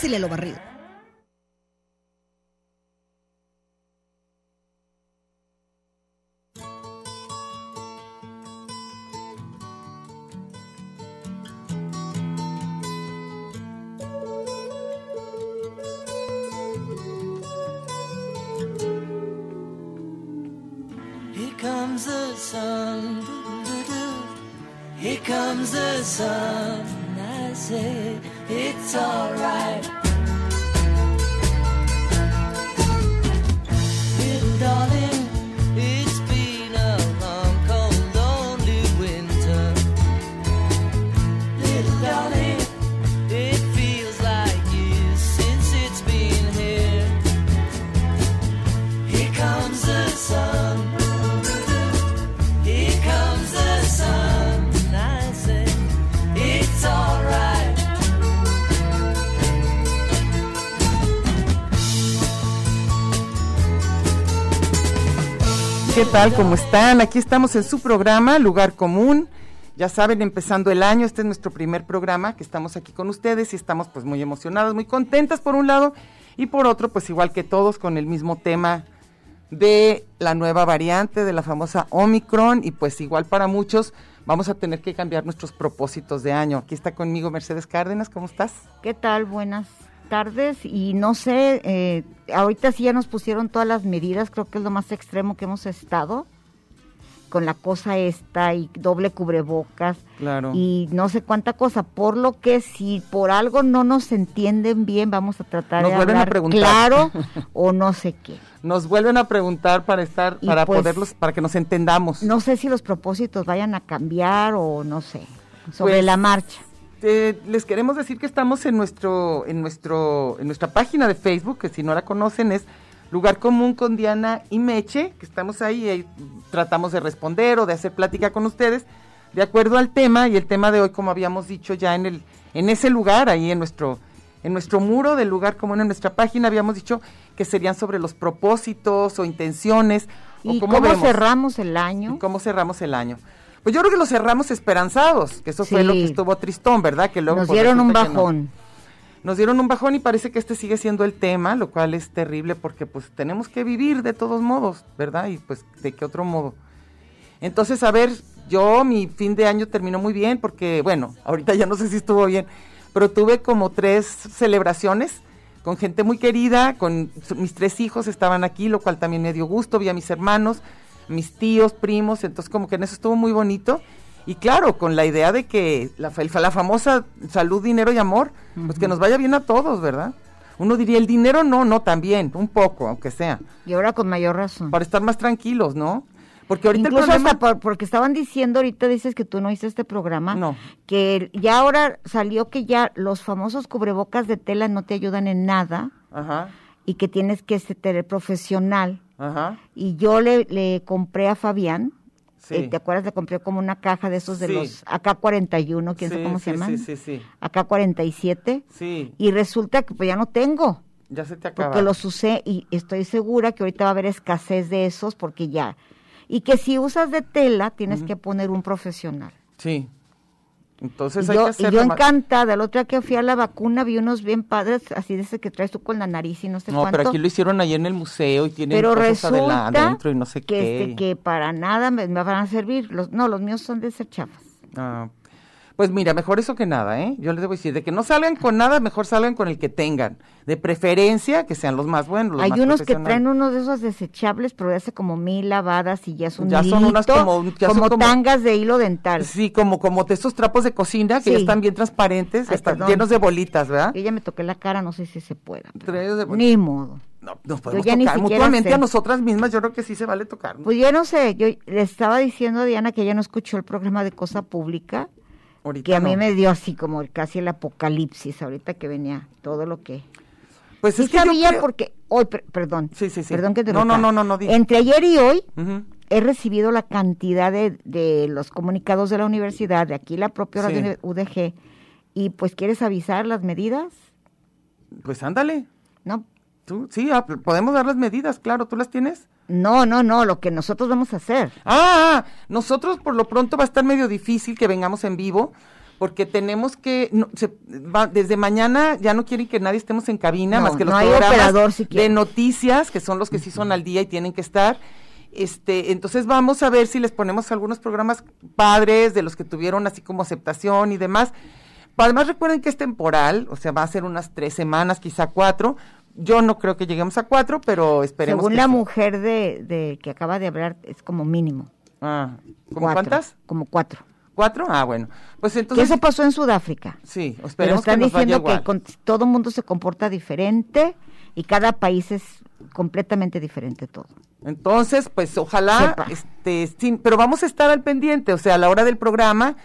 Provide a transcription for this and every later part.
Pásele lo barrido. ¿Qué tal? ¿Cómo están? Aquí estamos en su programa, Lugar Común. Ya saben, empezando el año, este es nuestro primer programa, que estamos aquí con ustedes y estamos pues muy emocionadas, muy contentas por un lado y por otro pues igual que todos con el mismo tema de la nueva variante de la famosa Omicron y pues igual para muchos vamos a tener que cambiar nuestros propósitos de año. Aquí está conmigo Mercedes Cárdenas, ¿cómo estás? ¿Qué tal? Buenas tardes. Y no sé, eh, ahorita sí ya nos pusieron todas las medidas, creo que es lo más extremo que hemos estado, con la cosa esta y doble cubrebocas Claro. y no sé cuánta cosa, por lo que si por algo no nos entienden bien, vamos a tratar Nos de vuelven a preguntar. claro o no sé qué. Nos vuelven a preguntar para estar, Y para pues, poderlos, para que nos entendamos. No sé si los propósitos vayan a cambiar o no sé, sobre Pues, la marcha. Eh, les queremos decir que estamos en nuestro, en nuestro, en nuestra página de Facebook, que si no la conocen es Lugar Común con Diana y Meche, que estamos ahí y ahí tratamos de responder o de hacer plática con ustedes de acuerdo al tema y el tema de hoy, como habíamos dicho ya en el, en ese lugar, ahí en nuestro, en nuestro muro del lugar común en nuestra página, habíamos dicho que serían sobre los propósitos o intenciones o ¿Y cómo, cómo, cerramos el año? y cómo cerramos el año. Pues yo creo que lo cerramos esperanzados, que eso fue lo que estuvo tristón, ¿verdad? Que luego Nos dieron un no. bajón. Nos dieron un bajón y parece que este sigue siendo el tema, lo cual es terrible porque pues tenemos que vivir de todos modos, ¿verdad? Y pues de qué otro modo. Entonces, a ver, yo mi fin de año terminó muy bien porque, bueno, ahorita ya no sé si estuvo bien, pero tuve como tres celebraciones con gente muy querida, con mis tres hijos estaban aquí, lo cual también me dio gusto, vi a mis hermanos, mis tíos, primos, entonces como que en eso estuvo muy bonito. Y claro, con la idea de que la, la famosa salud, dinero y amor, pues que nos vaya bien a todos, ¿verdad? Uno diría, el dinero no, no, también, un poco, aunque sea, Y ahora con mayor razón. para estar más tranquilos, ¿no? Porque ahorita Incluso el problema... hasta por- porque estaban diciendo, ahorita dices que tú no hiciste este programa, No. que ya ahora salió que ya los famosos cubrebocas de tela no te ayudan en nada Ajá, y que tienes que ser profesional. Ajá, Y yo le, le compré a Fabián, sí. eh, ¿te acuerdas? Le compré como una caja de esos de Sí. los AK-41, quién sí, sabe cómo se llaman, Sí, sí, sí, AK-47, sí, y resulta que pues ya no tengo. ya se te acaba. porque los usé y estoy segura que ahorita va a haber escasez de esos porque ya. Y que si usas de tela tienes que poner un profesional. Sí. Entonces Y hay yo, que y hacerlo yo encantada, la otra que fui a la vacuna vi unos bien padres, así de ese que traes tú con la nariz y no sé No, cuánto. pero aquí lo hicieron ahí en el museo y tienen Pero cosas resulta adentro y no sé que, qué. este, que para nada me, me van a servir. Los, no, los míos son de ser chafas. Ah, Pues mira, mejor eso que nada, ¿eh? Yo les debo decir, de que no salgan con nada, mejor salgan con el que tengan. De preferencia, que sean los más buenos. los Hay más unos que traen unos de esos desechables, pero hace como mil lavadas y ya es un Ya son unas como- ya son como tangas de hilo dental. Sí, como, como de estos trapos de cocina que ya están bien transparentes, Ay, están perdón. llenos de bolitas, ¿verdad? Yo ya me toqué la cara, no sé si se pueda. Ni modo. No, nos podemos tocar mutuamente sé. a nosotras mismas, yo creo que sí se vale tocar. Pues yo no sé, yo le estaba diciendo a Diana que ella no escuchó el programa de Cosa Pública, Ahorita que a mí no. me dio así como casi el apocalipsis, ahorita que venía todo lo que... Pues Sí es que sabía creo- porque hoy, per- perdón, Sí, sí, sí. perdón que te No, no, no, no, no. Entre ayer y hoy he recibido la cantidad de, de los comunicados de la universidad, de aquí la propia Sí. radio UDG, y pues quieres avisar las medidas, Pues ándale. ¿no? Tú, sí, ah, podemos dar las medidas, claro, ¿tú las tienes? No, no, no, lo que nosotros vamos a hacer. Ah, nosotros por lo pronto va a estar medio difícil que vengamos en vivo, porque tenemos que, no, se- va- desde mañana ya no quieren que nadie estemos en cabina, No, más que los no programas de noticias, que son los que sí son al día y tienen que estar. Este, entonces vamos a ver si les ponemos algunos programas padres de los que tuvieron así como aceptación y demás. Además recuerden que es temporal, o sea, va a ser unas tres semanas, quizá cuatro. Yo no creo que lleguemos a cuatro, pero esperemos Según que la sí. mujer de, de que acaba de hablar, es como mínimo. Ah, ¿como cuántas? Como cuatro. ¿Cuatro? Ah, bueno. Pues Que entonces. eso pasó en Sudáfrica. Sí, Pero esperemos que están vaya diciendo que con- todo mundo se comporta diferente y cada país es completamente diferente todo. Entonces, pues ojalá, Sepa. este, sí, pero vamos a estar al pendiente, o sea, a la hora del programa,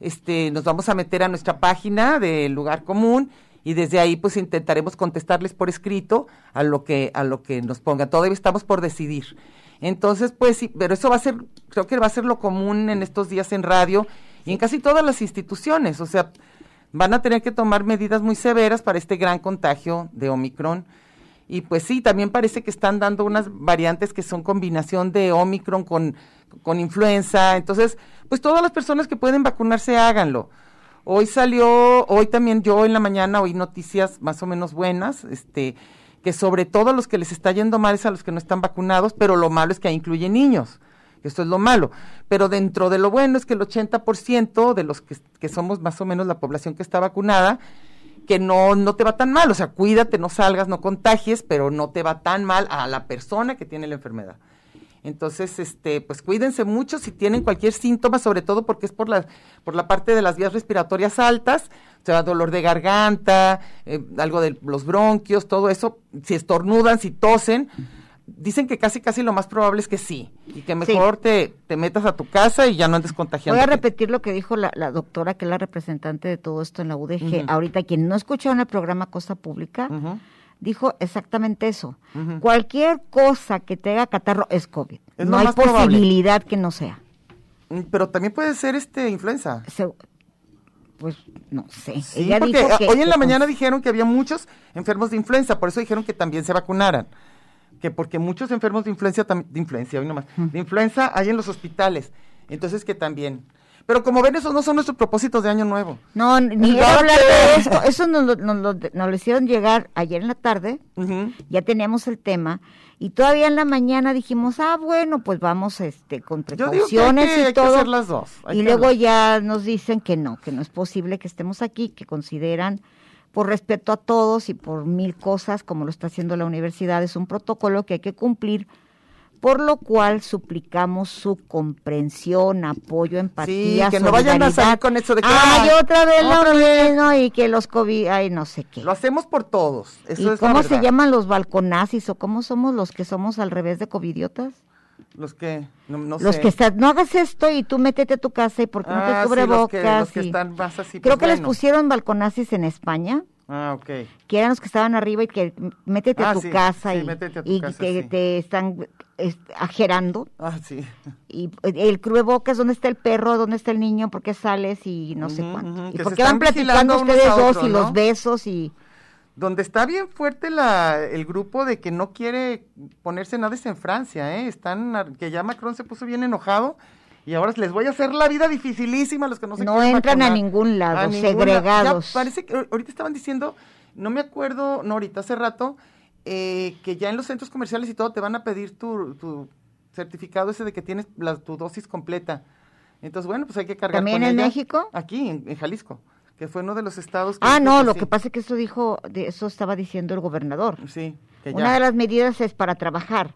este, nos vamos a meter a nuestra página de lugar común y desde ahí, pues intentaremos contestarles por escrito a lo que, a lo que nos pongan. Todavía estamos por decidir. Entonces, pues sí, pero eso va a ser, creo que va a ser lo común en estos días en radio y en casi todas las instituciones, o sea, van a tener que tomar medidas muy severas para este gran contagio de Omicron. Y pues sí, también parece que están dando unas variantes que son combinación de Omicron con, con influenza. Entonces, pues todas las personas que pueden vacunarse, háganlo. Hoy salió, hoy también yo en la mañana oí noticias más o menos buenas, este, que sobre todo a los que les está yendo mal es a los que no están vacunados, pero lo malo es que ahí incluye niños. Esto es lo malo. Pero dentro de lo bueno es que el 80% de los que, que somos más o menos la población que está vacunada, que no, no te va tan mal. O sea, cuídate, no salgas, no contagies, pero no te va tan mal a la persona que tiene la enfermedad. Entonces, este, pues cuídense mucho si tienen cualquier síntoma, sobre todo porque es por la, por la parte de las vías respiratorias altas, o sea, dolor de garganta, eh, algo de los bronquios, todo eso, si estornudan, si tosen, dicen que casi casi lo más probable es que sí, y que mejor te, te metas a tu casa y ya no andes contagiando. Voy a repetir lo que dijo la, la doctora, que es la representante de todo esto en la UDG. Ahorita, quien no escuchó en el programa Cosa Pública. Dijo exactamente eso. Cualquier cosa que te haga catarro es COVID. Es no hay probable. posibilidad que no sea. Mm, Pero también puede ser este influenza. Se- pues no sé. Sí, Ella porque dijo que- hoy en la mañana dijeron que había muchos enfermos de influenza, por eso dijeron que también se vacunaran. Que porque muchos enfermos de influenza, de influencia, hoy nomás, de influenza hay en los hospitales. Entonces que también. Pero como ven, esos no son nuestros propósitos de año nuevo. No, ni era hablar de esto. Eso nos lo, nos, lo, nos lo hicieron llegar ayer en la tarde. Ya teníamos el tema. Y todavía en la mañana dijimos, ah, bueno, pues vamos este con que precauciones hay y que todo. hacer las dos, hay y luego hablar. ya nos dicen que no, que no es posible que estemos aquí, que consideran, por respeto a todos y por mil cosas, como lo está haciendo la universidad, es un protocolo que hay que cumplir, por lo cual suplicamos su comprensión, apoyo, empatía, que no vayan a salir con eso de que, ay, "Ay, otra vez otra lo vez". mismo y que los COVID, ay, no sé qué. Lo hacemos por todos. Eso ¿Y es la cómo se llaman los balconazis o cómo somos los que somos al revés de covidiotas? Los que, no, no los sé. que están, no hagas esto y tú métete a tu casa y porque no Ah, te sí, los cubrebocas. que- los que están más así, Creo pues, que les pusieron balconazis en España, Ah, ok. que eran los que estaban arriba y que métete Ah, a tu sí, casa sí, y, métete a tu y casa, te, sí. te están es, ajerando. Ah, sí. Y el cubrebocas, ¿dónde está el perro? ¿Dónde está el niño? ¿Por qué sales? Y no sé cuánto. ujú, ¿Y que por qué van platicando ustedes a dos y ¿no? los besos y... Donde está bien fuerte la, el grupo de que no quiere ponerse nada es en Francia, ¿eh? Están, que ya Macron se puso bien enojado y ahora les voy a hacer la vida dificilísima a los que no se No entran a ningún lado, A segregados. Ya parece que ahorita estaban diciendo, no me acuerdo, no ahorita, hace rato, eh, que ya en los centros comerciales y todo te van a pedir tu, tu certificado ese de que tienes la, tu dosis completa. Entonces, bueno, pues hay que cargar ¿También con en ella. México? Aquí, en, en Jalisco, que fue uno de los estados que Ah, no, que lo sí. que pasa es que eso dijo, de eso estaba diciendo el gobernador. Sí, que ya. Una de las medidas es para trabajar.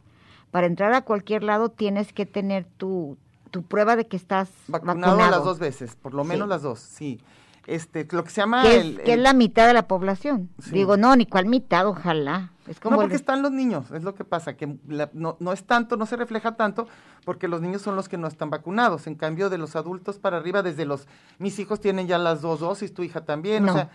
Para entrar a cualquier lado tienes que tener tu, tu prueba de que estás vacunado, vacunado. las dos veces, por lo menos Sí. las dos, sí. Este, lo que se llama que, es, el- que es el- la mitad de la población. Sí. Digo, no, ni cuál mitad, ojalá. Es como no, el porque están los niños, es lo que pasa, que la- no, no es tanto, no se refleja tanto, porque los niños son los que no están vacunados. En cambio, de los adultos para arriba, desde los, mis hijos tienen ya las dos dosis, tu hija también, No. o sea,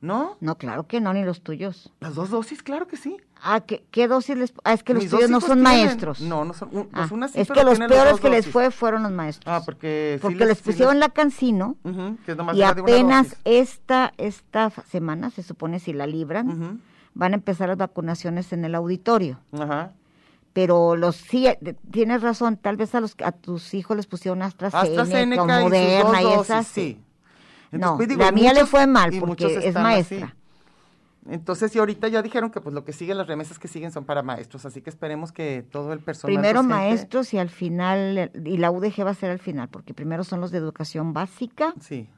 ¿no? No, claro que no, ni los tuyos. Las dos dosis, claro que sí. Ah, ¿qué, qué dosis les...? Ah, es que los Mis tuyos no son tienen- maestros. No, no son, un- Ah, pues una sí, es que los peores que les fue fueron los maestros. Ah, porque sí porque les- sí pusieron la cancino que nomás y era de una apenas esta, esta semana, se supone si la libran, van a empezar las vacunaciones en el auditorio. Ajá. Pero los sí, eh, tienes razón, tal vez a los a tus hijos les pusieron AstraZeneca, AstraZeneca o y sus Moderna y esas. sí. No, pues, la y mía le fue mal porque es maestra. así. Entonces, y ahorita ya dijeron que pues lo que siguen, las remesas que siguen son para maestros, así que esperemos que todo el personal Primero docente- maestros y al final, y la UDG va a ser al final, porque primero son los de educación básica. Sí.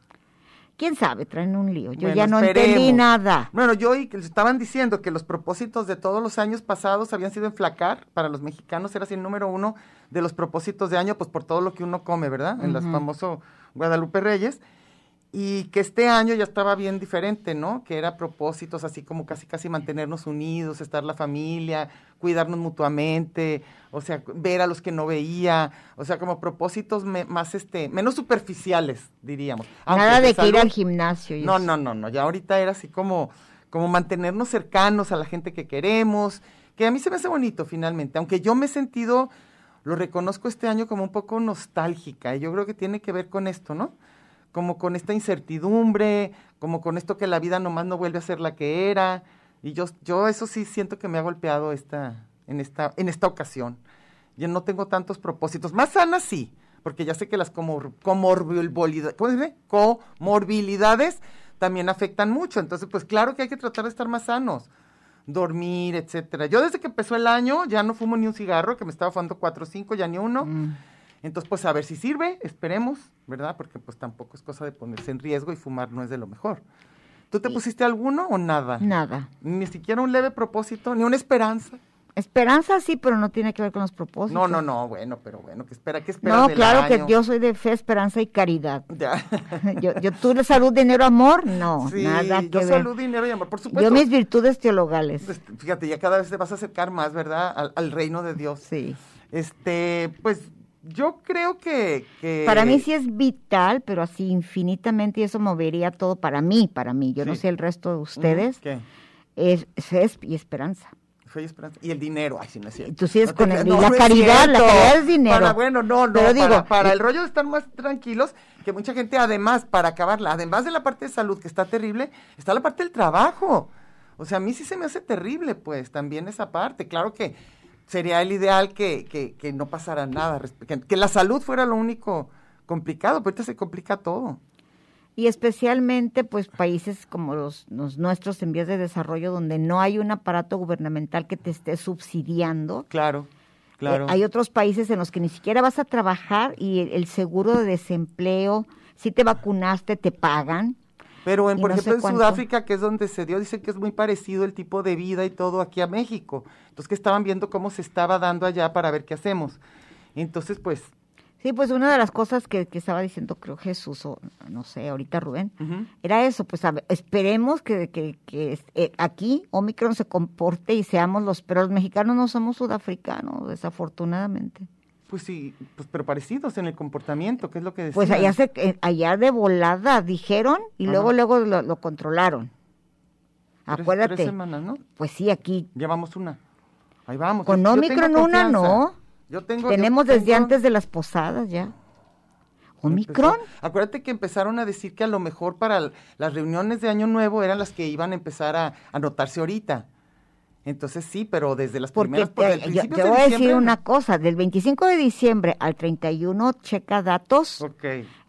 ¿Quién sabe? Traen un lío. Yo Bueno, ya no esperemos. entendí nada. Bueno, yo y que les estaban diciendo que los propósitos de todos los años pasados habían sido enflacar, para los mexicanos era así el número uno de los propósitos de año, pues por todo lo que uno come, ¿verdad? En las famoso Guadalupe Reyes. Y que este año ya estaba bien diferente, ¿no? Que era propósitos así como casi casi mantenernos unidos, estar la familia, cuidarnos mutuamente, o sea, ver a los que no veía, o sea, como propósitos me- más este, menos superficiales, diríamos. Aunque nada de que ir al gimnasio. y no, eso. no, no, no, ya ahorita era así como, como mantenernos cercanos a la gente que queremos, que a mí se me hace bonito finalmente, aunque yo me he sentido, lo reconozco este año como un poco nostálgica, y yo creo que tiene que ver con esto, ¿no? Como con esta incertidumbre, como con esto que la vida nomás no vuelve a ser la que era, y yo, yo eso sí siento que me ha golpeado esta, en esta, en esta ocasión. Yo no tengo tantos propósitos, más sanas sí, porque ya sé que las comor- comorbilidades, comorbilidades también afectan mucho. Entonces, pues claro que hay que tratar de estar más sanos, dormir, etcétera. Yo desde que empezó el año ya no fumo ni un cigarro, que me estaba fumando cuatro o cinco, ya ni uno. Mm. Entonces, pues a ver si sirve, esperemos, ¿verdad? Porque pues tampoco es cosa de ponerse en riesgo y fumar no es de lo mejor. ¿Tú te pusiste alguno o nada? Nada. Ni siquiera un leve propósito, ni una esperanza. Esperanza sí, pero no tiene que ver con los propósitos. No, no, no, bueno, pero bueno, ¿qué espera? ¿Qué esperas No, del claro año? que yo soy de fe, esperanza y caridad. Ya. yo, yo, tú de salud, dinero, amor, no, sí, nada que yo ver. salud, dinero y amor, por supuesto. Yo mis virtudes teologales. Pues, fíjate, ya cada vez te vas a acercar más, ¿verdad? Al, al reino de Dios. Sí. Este, pues, yo creo que... que- Para mí sí es vital, pero así infinitamente, y eso movería todo para mí, para mí. Yo no Sí. sé el resto de ustedes. ¿Qué? Es fe y esperanza. Fe y esperanza. Y el dinero, ay, sí, no es cierto. Tú No te con el- no, la no caridad, la caridad es dinero. Para, bueno, no, no, Pero para, digo, para y- el rollo de estar más tranquilos, que mucha gente, además, para acabarla, además de la parte de salud, que está terrible, está la parte del trabajo. O sea, a mí sí se me hace terrible, pues, también esa parte. Claro que sería el ideal que, que, que no pasara nada, que, que la salud fuera lo único complicado, pero ahorita se complica todo. Y especialmente, pues, países como los, los nuestros en vías de desarrollo, donde no hay un aparato gubernamental que te esté subsidiando. Claro, claro. Eh, hay otros países en los que ni siquiera vas a trabajar y el, el seguro de desempleo, si te vacunaste, te pagan. Pero, en, por no ejemplo, en cuánto. Sudáfrica, que es donde se dio, dicen que es muy parecido el tipo de vida y todo aquí a México. Entonces, que estaban viendo cómo se estaba dando allá para ver qué hacemos. Entonces, pues, Sí, pues una de las cosas que, que estaba diciendo, creo Jesús, o no sé, ahorita Rubén, era eso, pues a ver, esperemos que, que, que, eh, aquí Omicron se comporte y seamos los, pero los mexicanos no somos sudafricanos, desafortunadamente. Pues sí, pues, pero parecidos en el comportamiento, que es lo que decían. Pues allá, se, eh, allá de volada dijeron y Ajá. luego, luego lo, lo controlaron. Tres- Acuérdate. Tres semanas, ¿no? Pues sí, aquí Llevamos una. Ahí vamos. Con Yo- Omicron una, no. Yo tengo. tenemos yo desde antes de las posadas ya. ¿Omicron? Empezó- Acuérdate que empezaron a decir que a lo mejor para las reuniones de Año Nuevo eran las que iban a empezar a anotarse ahorita. Entonces sí, pero desde las Porque primeras, por te, yo, de voy a decir una cosa, del 25 de diciembre al 31, checa datos, Ok.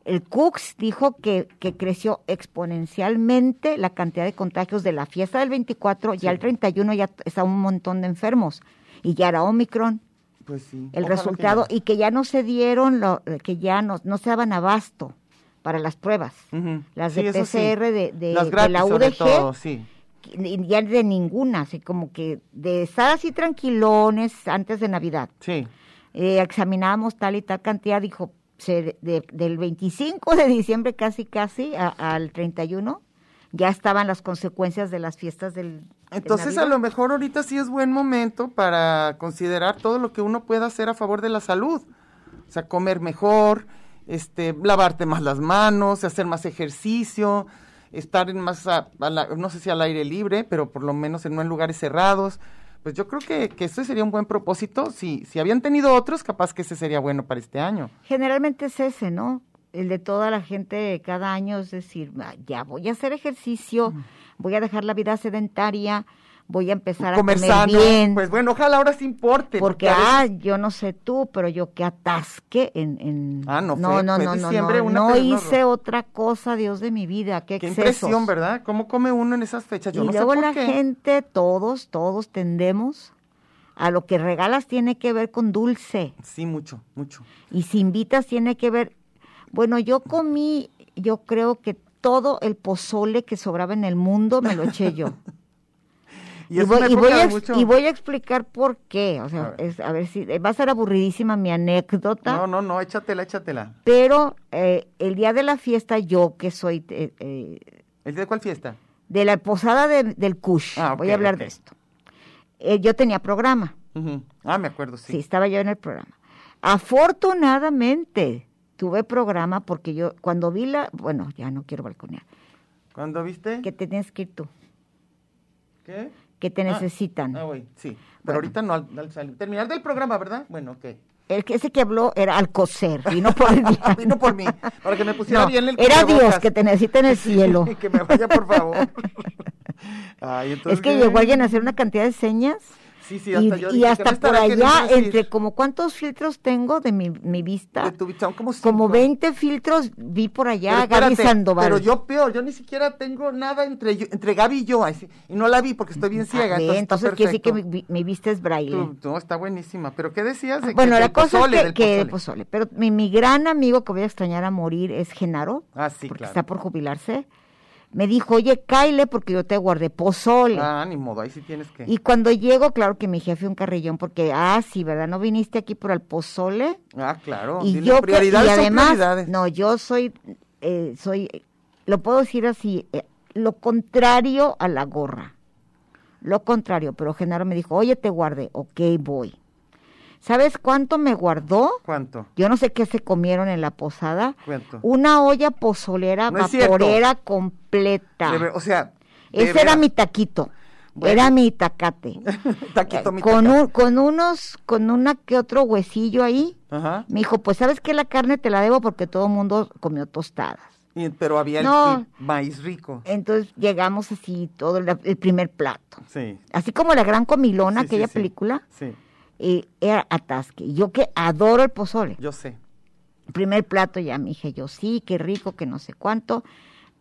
el CUCS dijo que, que creció exponencialmente la cantidad de contagios de la fiesta del 24, ya el 31 ya está un montón de enfermos, y ya era Omicron. Pues sí. el ojalá que resultado no. y que ya no se dieron, lo, que ya no, no se daban abasto para las pruebas. Las Sí, de sí. PCR de, de- Las de gratis, la sobre UDG, todo, sí. Ya de ninguna, así como que de estar así tranquilones antes de Navidad. Sí. Eh, examinábamos tal y tal cantidad, dijo, se- de- del 25 de diciembre casi casi a- al 31, ya estaban las consecuencias de las fiestas del... de Entonces a lo mejor ahorita sí es buen momento para considerar todo lo que uno pueda hacer a favor de la salud. O sea, comer mejor, este, lavarte más las manos, hacer más ejercicio, estar en más, a- a la- no sé si al aire libre, pero por lo menos en no en lugares cerrados. Pues yo creo que, que ese sería un buen propósito. Si, si habían tenido otros, capaz que ese sería bueno para este año. Generalmente es ese, ¿no? El de toda la gente cada año, es decir, "Ah, ya voy a hacer ejercicio, voy a dejar la vida sedentaria, voy a empezar a comer sano. bien. Pues bueno, ojalá ahora sí importe. porque, veces- ah, yo no sé tú, pero yo que atasque en... en... Ah, no, no, fue- no, fue no, diciembre no, una no hice otra cosa, Dios de mi vida, qué, Qué impresión, ¿verdad? ¿Cómo come uno en esas fechas? Yo y no luego sé por la qué. gente, todos, todos tendemos a lo que regalas tiene que ver con dulce. Sí, mucho, mucho. Y si invitas tiene que ver, bueno, yo comí, yo creo que todo el pozole que sobraba en el mundo me lo eché yo. Y, voy, y voy a, de ex- mucho- y voy a explicar por qué. O sea, A ver. es- a ver si va a ser aburridísima mi anécdota. No, no, no, échatela, échatela. Pero eh, el día de la fiesta, yo que soy eh, eh, ¿El día de cuál fiesta? de la posada de- del Kush, Ah, voy a hablar de esto. Eh, yo tenía programa. Ah, me acuerdo, sí. Sí. estaba yo en el programa. Afortunadamente tuve programa porque yo cuando vi la, bueno, ya no quiero balconear, ¿Cuándo viste? que te tienes que ir tú, ¿Qué? Que te Ah, necesitan. Ah, güey, sí. Pero Bueno. ahorita no, al, al salir. Terminar del programa, ¿verdad? Bueno, ok. El que ese que habló era Alcocer, y no por el Vino por mí, para que me pusiera No, bien el era Dios que te necesita en el cielo. Que me vaya, por favor. Ay, entonces, Es que llegó alguien a hacer una cantidad de señas Sí, sí, y, hasta yo y dije, ¿qué hasta por allá, entre como cuántos filtros tengo de mi, mi vista, De tu como como cinco. 20 filtros vi por allá Pero Gaby espérate, Sandoval. Pero yo peor, yo ni siquiera tengo nada entre yo- entre Gaby y yo, así, y no la vi porque estoy bien Ah, ciega. ve, entonces, entonces quiere decir que mi, mi vista es braille. Tú- no, está buenísima. ¿Pero qué decías? De que- Bueno, la del cosa pozole, es que, que pozole. pozole. Pero mi, mi gran amigo que voy a extrañar a morir es Genaro, Ah, sí, porque claro. está por jubilarse. Me dijo, oye, Kyle, porque yo te guardé pozole. Ah, ni modo, ahí sí tienes que... Y cuando llego, claro que mi jefe un carrillón, porque, ah, sí, ¿verdad? ¿No viniste aquí por el pozole? Ah, claro. y dile, yo, que- y son además, prioridades. no, yo soy, eh, soy, lo puedo decir así, eh, lo contrario a la gorra. Lo contrario, pero Genaro me dijo, oye, te guardé, ok, voy. ¿Sabes cuánto me guardó? ¿Cuánto? Yo no sé qué se comieron en la posada. ¿Cuánto? Una olla pozolera No vaporera completa. Ver- o sea... Ese era mi taquito. Bueno. Era mi tacate. Taquito, mi con, taca. un, con unos, con una que otro huesillo ahí. Ajá. Me dijo, pues sabes que la carne te la debo porque todo el mundo comió tostadas. Y- pero había el- No. el, maíz rico. Entonces llegamos así, todo el, el primer plato. Sí. Así como la gran comilona, Sí, sí, aquella sí. película, Sí, eh, era atasque. Yo que adoro el pozole. yo sé. primer plato ya me dije yo, sí, qué rico, que no sé cuánto.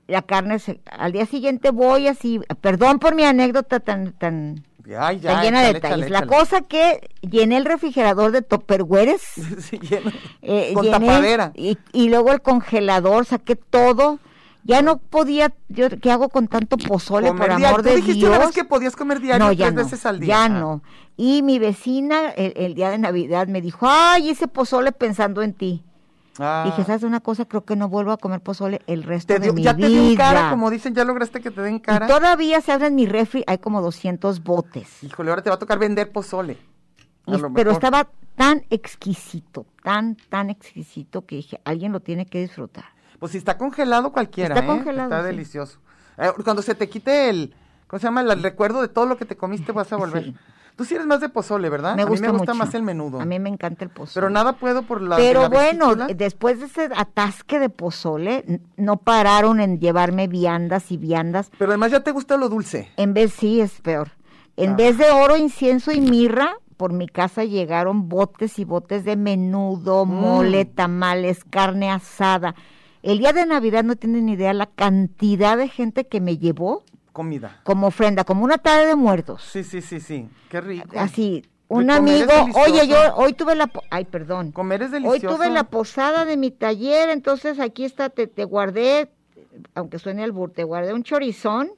La carne, se- al día siguiente voy así, perdón por mi anécdota tan, tan, Ay, ya, tan llena de detalles. échale, La échale. cosa que llené el refrigerador de topperwares, Sí, lleno. eh, Con llené- tapadera. y, y luego el congelador, saqué todo. Ya no podía, yo, ¿qué hago con tanto pozole, Comer por diario. amor Tú de dijiste Dios? una vez que podías comer diario no, ya tres no, veces al día. ya Ah. no. Y mi vecina, el, el día de Navidad, me dijo, ay, ese pozole pensando en ti. Ah. Dije, ¿sabes una cosa? Creo que no vuelvo a comer pozole el resto Te de mi ya vida. te dio en cara, como dicen, ya lograste que te den Y cara. todavía se abre en mi refri, hay como 200 botes. Híjole, ahora te va a tocar vender pozole. Y- pero mejor. estaba tan exquisito, tan, tan exquisito que dije, alguien lo tiene que disfrutar. Pues si está congelado cualquiera, Está ¿eh? congelado, Está sí. delicioso. Eh, cuando se te quite el, ¿cómo se llama? El recuerdo de todo lo que te comiste vas a volver. Sí. Tú sí eres más de pozole, ¿verdad? Me a gusta mí me gusta mucho. más el menudo. A mí me encanta el pozole. Pero nada puedo por la Pero la bueno, vesícula. después de ese atasque de pozole, no pararon en llevarme viandas y viandas. Pero además ya te gusta lo dulce. En vez, sí, es peor. En Ah. vez de oro, incienso y mirra, por mi casa llegaron botes y botes de menudo, Mm. mole, tamales, carne asada. El día de Navidad no tienen ni idea la cantidad de gente que me llevó Comida. como ofrenda, como una tarde de muertos. Sí, sí, sí, sí. Qué rico. Así, un amigo, oye, yo hoy tuve la, ay, perdón. Comer es Hoy delicioso. tuve la posada de mi taller, entonces aquí está, te, te guardé, aunque suene al bur, te guardé un chorizón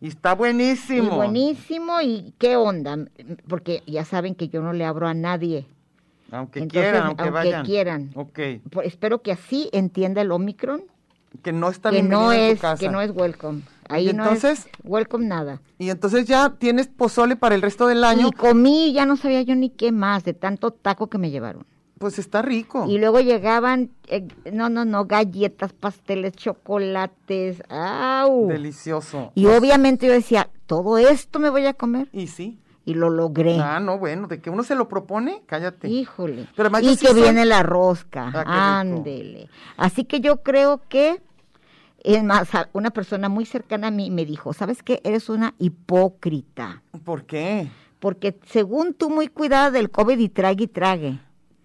Y está buenísimo. y buenísimo y qué onda, porque ya saben que yo no le abro a nadie. Aunque Entonces, quieran, aunque, aunque vayan. quieran. Ok. Por- espero que así entienda el Omicron, Que no está que no bienvenido en tu es, casa. que no es welcome. Ahí ¿Y no entonces? es welcome nada. Y entonces ya tienes pozole para el resto del año. Y comí, ya no sabía yo ni qué más de tanto taco que me llevaron. Pues está rico. Y luego llegaban, eh, no, no, no, galletas, pasteles, chocolates, ¡au! Delicioso. Y obviamente yo decía, todo esto me voy a comer. Y sí. Y lo logré. Ah, no, bueno, de que uno se lo propone, cállate. Híjole. Pero además yo y sí que soy- viene la rosca. Ah. Ándele. Así que yo creo que, es más, una persona muy cercana a mí me dijo, ¿sabes qué? Eres una hipócrita. ¿Por qué? Porque según tú muy cuidada del COVID y trague y trague.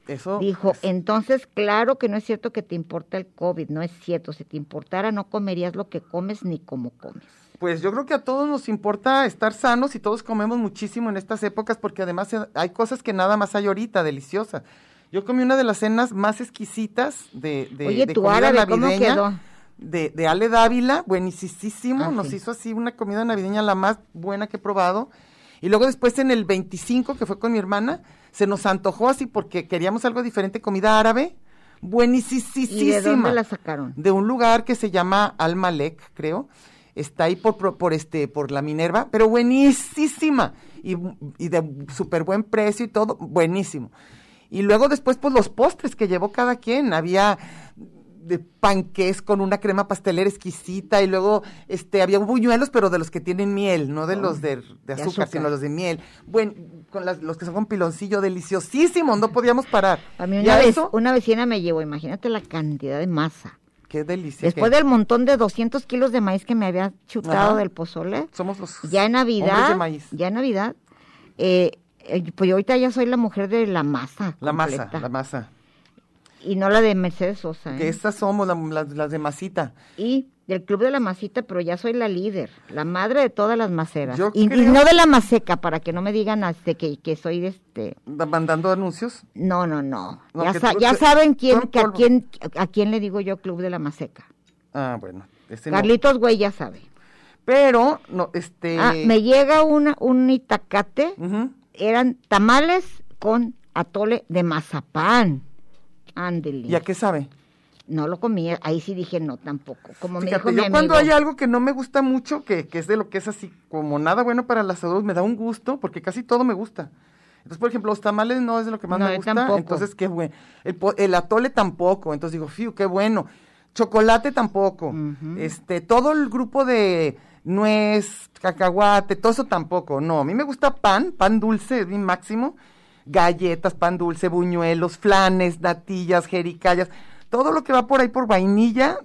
Eso. Dijo, es- entonces claro que no es cierto que te importa el COVID, no es cierto. Si te importara no comerías lo que comes ni cómo comes. Pues yo creo que a todos nos importa estar sanos y todos comemos muchísimo en estas épocas porque además hay cosas que nada más hay ahorita, deliciosas. Yo comí una de las cenas más exquisitas de, de, Oye, de tu comida árabe, ¿cómo navideña quedó? De, de Ale Dávila, buenísimo, Ah, nos sí. hizo así una comida navideña la más buena que he probado. Y luego después en el 25, que fue con mi hermana, se nos antojó así porque queríamos algo diferente, comida árabe, buenísima. ¿Y de dónde la sacaron? de un lugar que se llama Almalek, creo. Está ahí por, por, por este, por la Minerva, pero buenísima. Y, y de súper buen precio y todo, buenísimo. Y luego después, pues los postres que llevó cada quien. Había de panqués con una crema pastelera exquisita y luego este había buñuelos pero de los que tienen miel no de los de, de de azúcar, sino los de miel buen con las- los que son con piloncillo deliciosísimos no podíamos parar A mí una, vez, eso una vecina me llevó, imagínate la cantidad de masa. Qué delicia Después del montón de 200 kilos de maíz que me había chutado Ajá. del pozole, somos los ya en Navidad, de maíz. ya en Navidad, eh, eh, pues yo ahorita ya soy la mujer de la masa. La masa, la masa. Y no la de Mercedes Sosa. Que ¿eh? estas somos la- las, de masita. Y del club de la masita, pero ya soy la líder, la madre de todas las maceras. Yo y, y creo- no de la maseca, para que no me digan este, que, que soy de este... Da- Mandando anuncios. No, no, no. No, ya que sa- ya saben quién, que a quién, a quién le digo yo club de la maseca. Ah, bueno. no. Carlitos, güey, ya sabe. Pero, no, este. Ah, me llega una, un itacate, eran tamales con atole de mazapán. Ándele. ¿Y a qué sabe? No lo comí, ahí sí dije no tampoco. Como me Fíjate, dijo mi yo cuando amigo. hay algo que no me gusta mucho, que, que es de lo que es así como nada bueno para la salud, me da un gusto, porque casi todo me gusta. Entonces, por ejemplo, los tamales no es de lo que más No, me gusta. tampoco. Entonces, qué bueno. El, atole tampoco. Entonces digo, fiu, qué bueno. Chocolate tampoco. Este, todo el grupo de nuez, cacahuate, todo eso tampoco. No, a mí me gusta pan, pan dulce, es mi máximo. Galletas, pan dulce, buñuelos, flanes, natillas, jericayas. Todo lo que va por ahí por vainilla,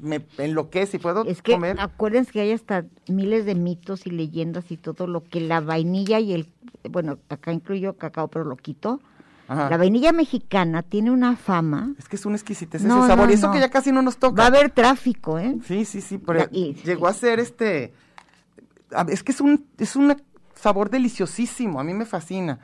me enloquece y puedo Es que comer. acuérdense que hay hasta miles de mitos y leyendas y todo lo que la vainilla y el, bueno, acá incluyo cacao, pero lo quito. Ajá. La vainilla mexicana tiene una fama. Es que es un exquisitez No, ese sabor. no, y eso no. que ya casi no nos toca. Va a haber tráfico, ¿eh? Sí, sí, sí, pero y- llegó a ser este, es que es un, es un sabor deliciosísimo, a mí me fascina.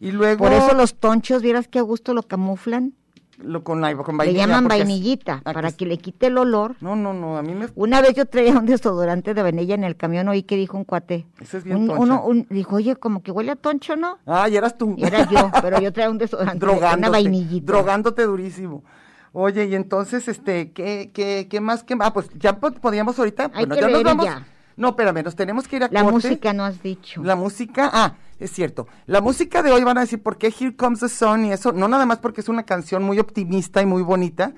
Y luego Por eso los tonchos, vieras que a gusto lo camuflan. lo con, la- con Le vainilla. llaman porque es- vainillita, ah, para que le quite el olor. No, no, no, a mí me, Una vez yo traía un desodorante de vainilla en el camión, oí que dijo un cuate. Ese es bien Un- uno, un- dijo, oye, como que huele a toncho, ¿no? ah, y eras tú. Y era yo, pero yo traía un desodorante, de- una drogándote, vainillita. drogándote durísimo. Oye, y entonces, este, ¿qué, qué, qué más? Qué, ah, pues ya po- podíamos ahorita, Hay bueno, que ya nos leer vamos. ya. No, espérame, nos tenemos que ir a La corte. música no has dicho. La música, ah, es cierto. La música de hoy van a decir por qué Here Comes the Sun y eso, no nada más porque es una canción muy optimista y muy bonita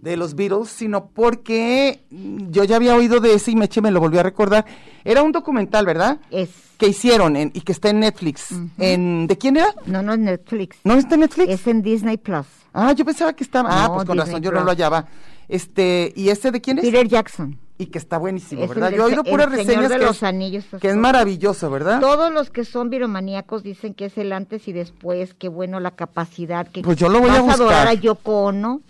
de los Beatles, sino porque yo ya había oído de ese y Meche me lo volvió a recordar. Era un documental, ¿verdad? Es, Que hicieron en- y que está en Netflix. en, ¿De quién era? no, no es Netflix. ¿No está en Netflix? Es en Disney Plus. Ah, yo pensaba que estaba. ah, No, pues con Disney razón, yo no lo hallaba. Este, ¿y ese de quién es? Peter Jackson. Y que está buenísimo, Es el ¿verdad? de- Yo he oído el puras reseñas de que, los es, Anillos, que es maravilloso, ¿verdad? Todos los que son viromaníacos dicen que es el antes y después, qué bueno la capacidad, que Pues yo lo voy a vas adorar buscar. a Yoko Ono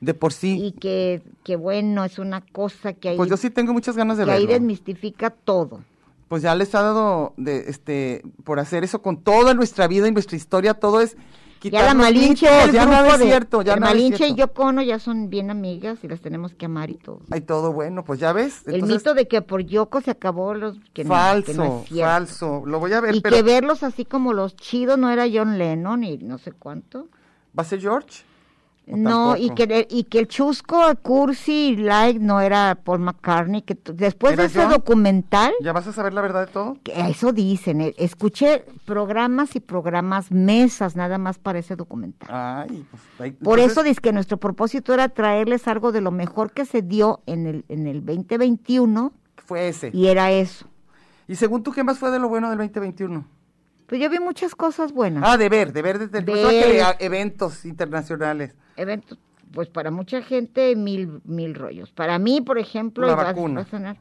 De por sí. y que, que bueno, es una cosa que ahí, Pues yo sí tengo muchas ganas de que ahí verlo. desmistifica todo. pues ya les ha dado de, este, por hacer eso con toda nuestra vida y nuestra historia, todo es Ya la Malinche, el ya nada es de- cierto, ya el nada es Malinche y cierto. Yoko Ono ya son bien amigas y las tenemos que amar y todo. Hay todo bueno, pues ya ves. el entonces, mito de que por Yoko se acabó los que no- falso, que no es cierto. falso. Lo voy a ver, Y pero que verlos así como los chidos no era John Lennon y no sé cuánto. ¿va a ser George? ¿O No, y que, y que el chusco, cursi y like no era Paul McCartney, que después de ¿Era ese John? documental, ¿Ya vas a saber la verdad de todo? que eso dicen, eh, escuché programas y programas, mesas nada más para ese documental. Ay, pues ahí- Por entonces, eso dice que nuestro propósito era traerles algo de lo mejor que se dio en el, en el 2021 fue ese. y era eso. ¿Y según tú qué más fue de lo bueno del 2021? Pues yo vi muchas cosas buenas. Ah, de ver, de ver desde el de eventos internacionales. Eventos, pues para mucha gente mil, mil rollos. Para mí, por ejemplo, La vacuna. va a sonar,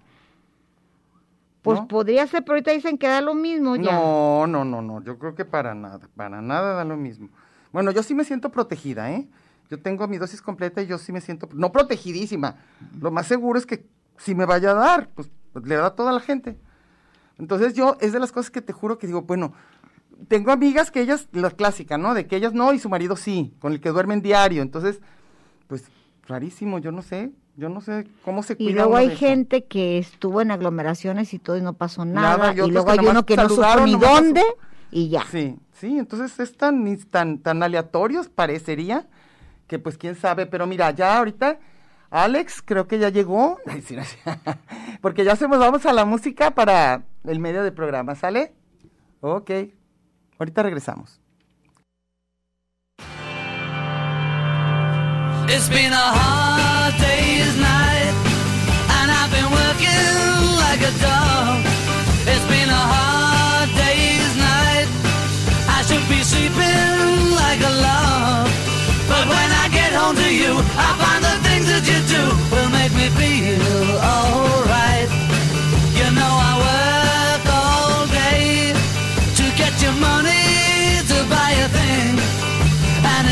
pues ¿No? podría ser, pero ahorita dicen que da lo mismo ya. No, no, no, no, yo creo que para nada, para nada da lo mismo. Bueno, yo sí me siento protegida, ¿eh? Yo tengo mi dosis completa y yo sí me siento, no protegidísima. Lo más seguro es que si me vaya a dar, pues, pues, le da a toda la gente. Entonces yo, es de las cosas que te juro que digo, bueno, tengo amigas que ellas, la clásica, ¿no? De que ellas no y su marido sí, con el que duermen diario. Entonces, pues, rarísimo, yo no sé, yo no sé cómo se Y cuida luego uno hay de eso. gente que estuvo en aglomeraciones y todo y no pasó nada. Nada, y y, luego hay uno que no supo ni pasó. dónde y ya. Sí, sí, entonces es tan, tan, tan aleatorios parecería que pues quién sabe, pero mira, ya ahorita Alex creo que ya llegó, porque ya se nos vamos a la música para el medio del programa, ¿sale? Ok, ahorita regresamos. It's been a hard day's night, and I've been working like a dog. It's been a hard day's night. I should be sleeping like a log. But when I get home to you, I find the things that you do will make me feel alright.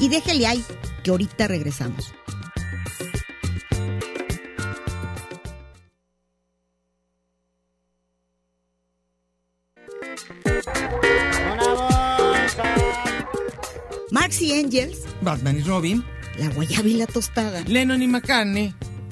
Y déjele ahí, que ahorita regresamos. Marx y Engels, Batman y Robin, La Guayaba y la Tostada, Lennon y McCartney,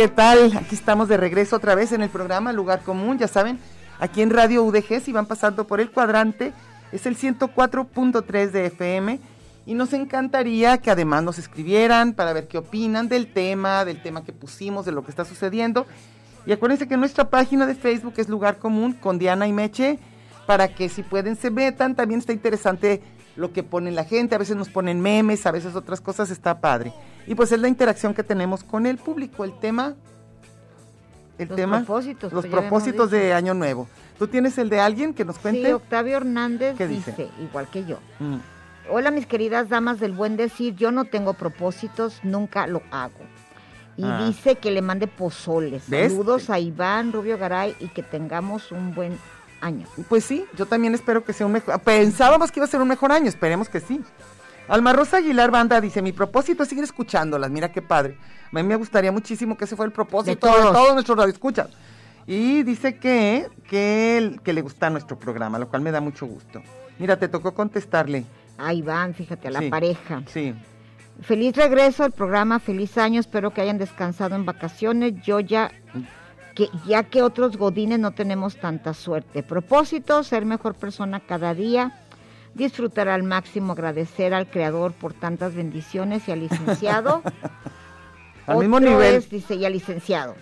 ¿Qué tal? Aquí estamos de regreso otra vez en el programa Lugar Común, ya saben, aquí en Radio UDG, si van pasando por el cuadrante, es el 104.3 de FM y nos encantaría que además nos escribieran para ver qué opinan del tema, del tema que pusimos, de lo que está sucediendo. Y acuérdense que nuestra página de Facebook es Lugar Común con Diana y Meche, para que si pueden se metan, también está interesante lo que pone la gente, a veces nos ponen memes, a veces otras cosas, está padre. Y pues es la interacción que tenemos con el público, el tema... El Los tema, propósitos, los pues propósitos de. Año Nuevo. ¿Tú tienes el de alguien que nos cuente? Sí, Octavio Hernández ¿Qué dice? dice? igual que yo. Mm. Hola mis queridas damas del buen decir, yo no tengo propósitos, nunca lo hago. Y Ah. dice que le mande pozoles. ¿Ves? Saludos a Iván Rubio Garay y que tengamos un buen año. Pues sí, yo también espero que sea un mejor. Pensábamos que iba a ser un mejor año, esperemos que sí. Alma Rosa Aguilar Banda dice: Mi propósito es seguir escuchándolas. Mira qué padre. A mí me gustaría muchísimo que ese fue el propósito De de todos. todos, nuestros radioescuchas. Y dice que, que, le gusta nuestro programa, lo cual me da mucho gusto. Mira, te tocó contestarle. Ahí van, fíjate, a la Sí. pareja. Sí. Feliz regreso al programa, feliz año, espero que hayan descansado en vacaciones. Yo ya que ya que otros godines no tenemos tanta suerte. Propósito, ser mejor persona cada día, disfrutar al máximo, agradecer al creador por tantas bendiciones y al licenciado. Al mismo nivel. es, dice, y al licenciado.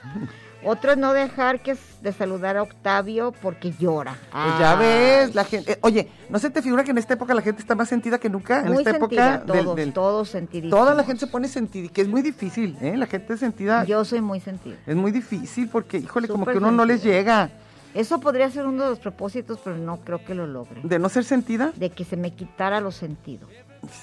Otro es no dejar que s- de saludar a Octavio porque llora. Pues ya ves, la gente. eh, oye, ¿no se te figura que en esta época la gente está más sentida que nunca? En Muy esta sentida, época del- todos, del- todos sentidísimos. toda la gente se pone sentida y que es muy difícil, ¿eh? La gente sentida Yo soy muy sentida. es muy difícil porque, híjole, como que uno no les llega Eso podría ser uno de los propósitos, pero no creo que lo logre. de no ser sentida. De que se me quitara los sentidos.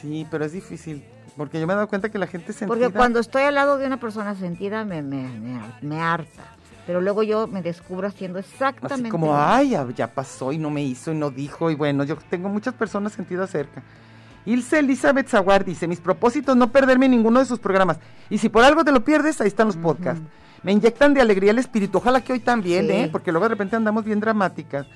Sí, pero es difícil porque yo me he dado cuenta que la gente sentida. Porque cuando estoy al lado de una persona sentida me, me, me, me harta. Pero luego yo me descubro haciendo exactamente Así como, ay, ya, ya pasó y no me hizo y no dijo. Y bueno, yo tengo muchas personas sentidas cerca. Ilse Elizabeth Zaguar dice, mis propósitos no perderme ninguno de sus programas. Y si por algo te lo pierdes, ahí están los podcasts. Me inyectan de alegría el espíritu. Ojalá que hoy también, Sí. ¿eh? Porque luego de repente andamos bien dramáticas.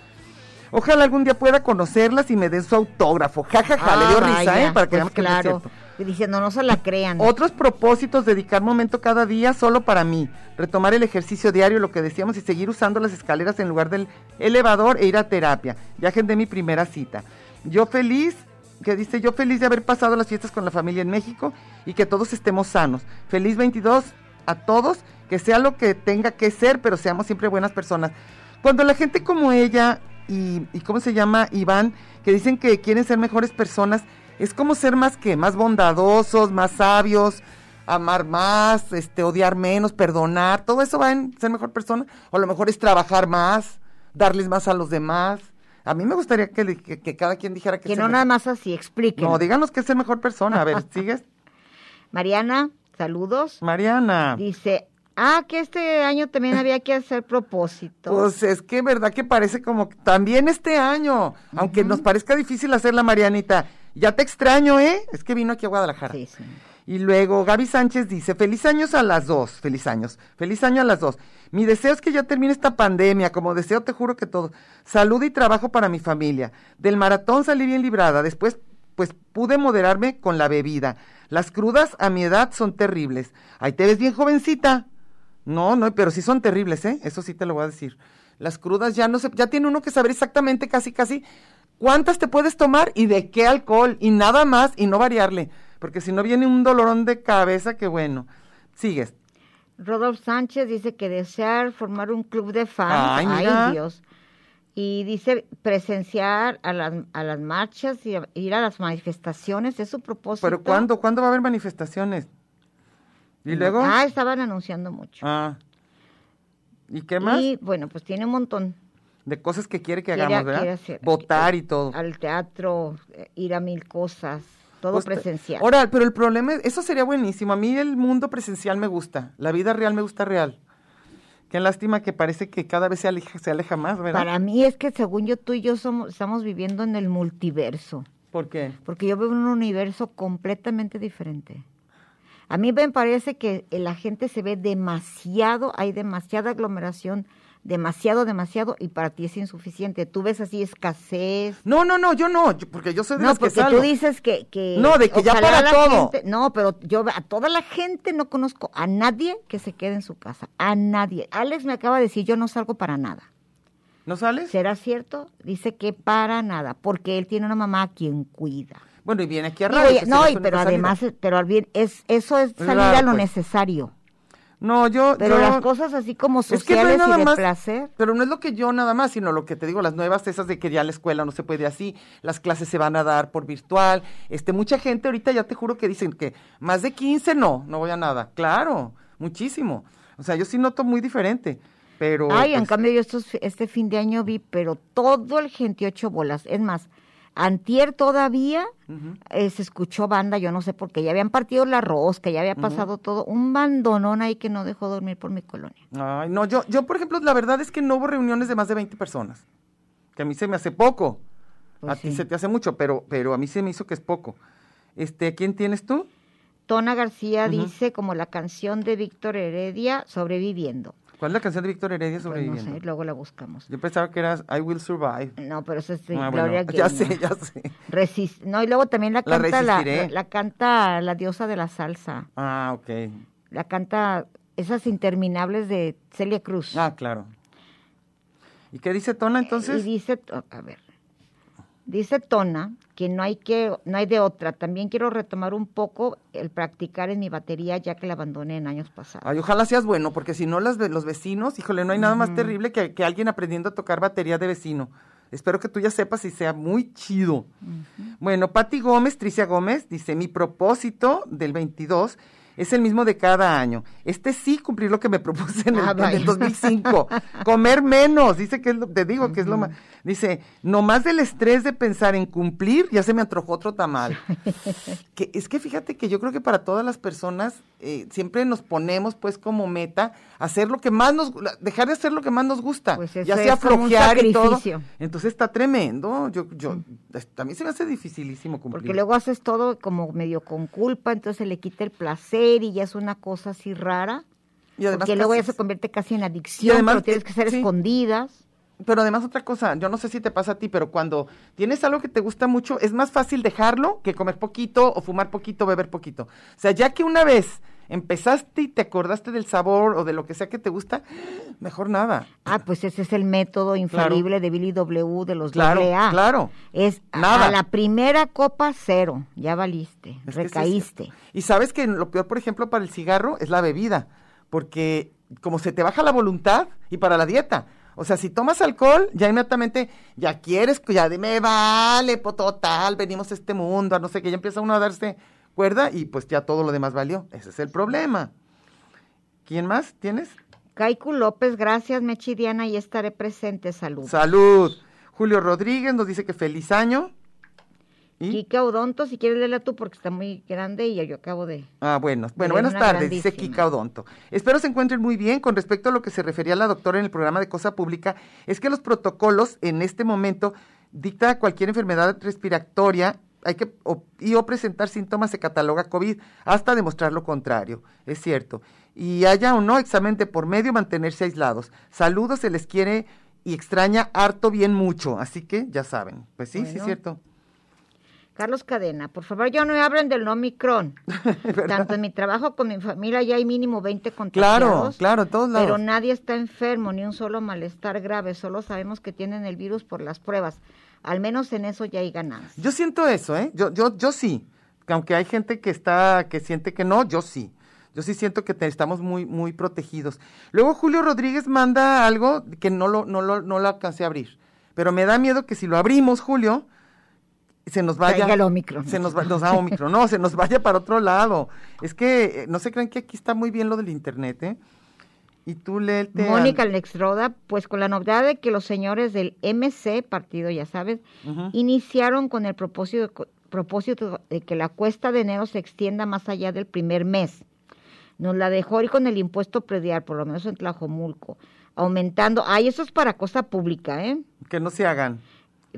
Ojalá algún día pueda conocerlas y me den su autógrafo. Ja, ja, ja, le dio Ah, risa, vaya, ¿eh? Para que pues que no claro. cierto. Y diciendo, no se la crean. Otros propósitos, dedicar momento cada día solo para mí, retomar el ejercicio diario, lo que decíamos, y seguir usando las escaleras en lugar del elevador e ir a terapia. Viajen de mi primera cita. Yo feliz, que dice, yo feliz de haber pasado las fiestas con la familia en México y que todos estemos sanos. Feliz 22 a todos, que sea lo que tenga que ser, pero seamos siempre buenas personas. Cuando la gente como ella y, y ¿cómo se llama? Iván, que dicen que quieren ser mejores personas, es como ser más que, más bondadosos, más sabios, amar más, este, odiar menos, perdonar, todo eso va en ser mejor persona, o a lo mejor es trabajar más, darles más a los demás. A mí me gustaría que, que- que cada quien dijera que, que no nada más así, expliquen. No, díganos que es ser mejor persona. A ver, ¿sigues? Mariana, saludos. Mariana. Dice, ah, que este año también había que hacer propósito. Pues es que verdad que parece como que también este año, aunque nos parezca difícil hacerla, Marianita, ya te extraño, ¿eh? Es que vino aquí a Guadalajara. Sí, sí. Y luego Gaby Sánchez dice, feliz años a las dos, feliz años, feliz año a las dos. Mi deseo es que ya termine esta pandemia, como deseo te juro que todo. Salud y trabajo para mi familia. Del maratón salí bien librada, después pues pude moderarme con la bebida. Las crudas a mi edad son terribles. Ahí te ves bien jovencita. No, no, pero sí son terribles, ¿eh? Eso sí te lo voy a decir. Las crudas ya no se, ya tiene uno que saber exactamente casi, casi cuántas te puedes tomar y de qué alcohol y nada más y no variarle, porque si no viene un dolorón de cabeza que bueno. Sigues. Rodolfo Sánchez dice que desear formar un club de fans. Ay. Dios. Y dice presenciar a las, a las marchas y a- ir a las manifestaciones. Es su propósito. Pero ¿cuándo? ¿Cuándo va a haber manifestaciones? ¿Y luego? Ah, estaban anunciando mucho. Ah. ¿Y qué más? Y bueno, pues tiene un montón. De cosas que quiere que Quiere- hagamos, ¿verdad? quiere hacer- Votar y todo. Al teatro, eh, ir a mil cosas, todo Pues presencial. Ahora, pero el problema es, eso sería buenísimo. A mí el mundo presencial me gusta. La vida real me gusta real. Qué lástima que parece que cada vez se aleja, se aleja más, ¿verdad? Para mí es que según yo, tú y yo somos, estamos viviendo en el multiverso. ¿Por qué? porque yo veo un universo completamente diferente. A mí me parece que la gente se ve demasiado, hay demasiada aglomeración, demasiado, demasiado, y para ti es insuficiente. Tú ves así escasez. No, no, no, yo no, yo- porque yo soy de No, que porque salgo. tú dices que, que No, de que ya para todo. gente- no, pero yo a toda la gente no conozco a nadie que se quede en su casa, a nadie. Alex me acaba de decir, yo no salgo para nada. ¿No sales? ¿Será cierto? Dice que para nada, porque él tiene una mamá a quien cuida. Bueno, y viene aquí a radio. no, y- pero salida. además, eh, pero al bien, es, eso es salir Claro, a lo pues. necesario. No, yo... Pero yo- las cosas así como Es que no sociales es nada y de más, placer. pero no es lo que yo nada más, sino lo que te digo, las nuevas esas de que ya la escuela no se puede así, las clases se van a dar por virtual, este, mucha gente ahorita ya te juro que dicen que más de 15 no, no voy a nada, claro, muchísimo, o sea, yo sí noto muy diferente, pero... Ay, en pues, cambio yo estos, este fin de año vi, pero todo el ocho bolas. Es más, antier todavía eh, se escuchó banda, yo no sé por qué, ya habían partido la rosca, ya había pasado todo, un bandonón ahí que no dejó dormir por mi colonia. Ay, no, yo, yo, por ejemplo, la verdad es que no hubo reuniones de más de 20 personas. que a mí se me hace poco. Pues a ti se te hace mucho, pero, pero a mí se me hizo que es poco. Este, ¿quién tienes tú? Tona García dice como la canción de Víctor Heredia, Sobreviviendo. ¿Cuál es la canción de Víctor Heredia Pues no sobreviviendo? sé, luego la buscamos. Yo pensaba que era I Will Survive. No, pero eso es de Ah, bueno, Gloria ya sé, ya sé. Resist- no, y luego también la canta la, la- la canta la diosa de la salsa. Ah, ok. La canta esas interminables de Celia Cruz. Ah, claro. ¿Y qué dice Tona entonces? Y dice, a ver, dice Tona que no hay que, no hay de otra. También quiero retomar un poco el practicar en mi batería ya que la abandoné en años pasados. Ay, ojalá seas bueno, porque si no las de los vecinos, híjole, no hay nada más terrible que, que alguien aprendiendo a tocar batería de vecino. Espero que tú ya sepas y sea muy chido. Bueno, Patti Gómez, Tricia Gómez, dice, mi propósito del 22 es el mismo de cada año. Este sí cumplir lo que me propuse en el, Ah, en el vaya. 2005. Comer menos, dice que es lo, te digo que es lo más. Dice, no más del estrés de pensar en cumplir, ya se me antojó otro tamal. que es que fíjate que yo creo que para todas las personas eh, siempre nos ponemos pues como meta hacer lo que más nos dejar de hacer lo que más nos gusta Pues eso ya sea flojear y todo entonces está tremendo yo yo a mí se me hace dificilísimo cumplir Porque luego haces todo como medio con culpa, entonces se le quita el placer y ya es una cosa así rara. y además porque luego ya se convierte casi en adicción, además, pero tienes eh, que ser sí. escondidas. Pero además otra cosa, yo no sé si te pasa a ti, pero cuando tienes algo que te gusta mucho, es más fácil dejarlo que comer poquito o fumar poquito, beber poquito. O sea, ya que una vez empezaste y te acordaste del sabor o de lo que sea que te gusta, mejor nada. Ah, pues ese es el método infalible de Billy W de los Claro, AA. claro. Es Nada. a la primera copa cero, ya valiste, Es es recaíste. y sabes que lo peor, por ejemplo, para el cigarro es la bebida, porque como se te baja la voluntad y para la dieta. O sea, si tomas alcohol, ya inmediatamente, ya quieres, ya de me vale, po, total, venimos a este mundo, a no sé qué, ya empieza uno a darse cuerda y pues ya todo lo demás valió. Ese es el problema. ¿Quién más tienes? Kaiku López, gracias, Mechi Diana, y estaré presente, salud. Salud. Julio Rodríguez nos dice que feliz año. ¿Y? Kika Odonto, si quieres leerla tú porque está muy grande y yo acabo de... Ah, bueno, bueno, buenas tardes, dice. Kika Odonto. Espero se encuentren muy bien. Con respecto a lo que se refería la doctora en el programa de Cosa Pública, es que los protocolos en este momento dicta cualquier enfermedad respiratoria hay que o, y o presentar síntomas se cataloga COVID hasta demostrar lo contrario, es cierto. Y haya o no examen de por medio, mantenerse aislados. Saludos, se les quiere y extraña harto bien mucho, así que ya saben. Pues sí, sí es cierto. Carlos Cadena, por favor, ya no me hablen del Omicron. Tanto en mi trabajo como en mi familia ya hay mínimo 20 Claro, contagiados. claro, en todos lados. Pero nadie está enfermo, ni un solo malestar grave. Solo sabemos que tienen el virus por las pruebas. Al menos en eso ya hay ganancias. Yo siento eso, ¿eh? Yo, yo, yo sí. Que Aunque hay gente que está, que siente que no, yo sí. Yo sí siento que te- estamos muy, muy protegidos. Luego Julio Rodríguez manda algo que no lo, no lo, no lo alcancé a abrir. Pero me da miedo que si lo abrimos, Julio, se nos vaya. Traiga el Omicron. Se nos, va, nos da Omicron. No, se nos vaya para otro lado. Es que eh, no se crean que aquí está muy bien lo del internet, ¿eh? Y tú al- Mónica Alexroda, pues con la novedad de que los señores del MC, partido ya sabes, iniciaron con el propósito, propósito de que la cuesta de enero se extienda más allá del primer mes. Nos la dejó ir con el impuesto predial, por lo menos en Tlajomulco, aumentando. Ay, eso es para cosa pública, ¿eh? Que no se hagan.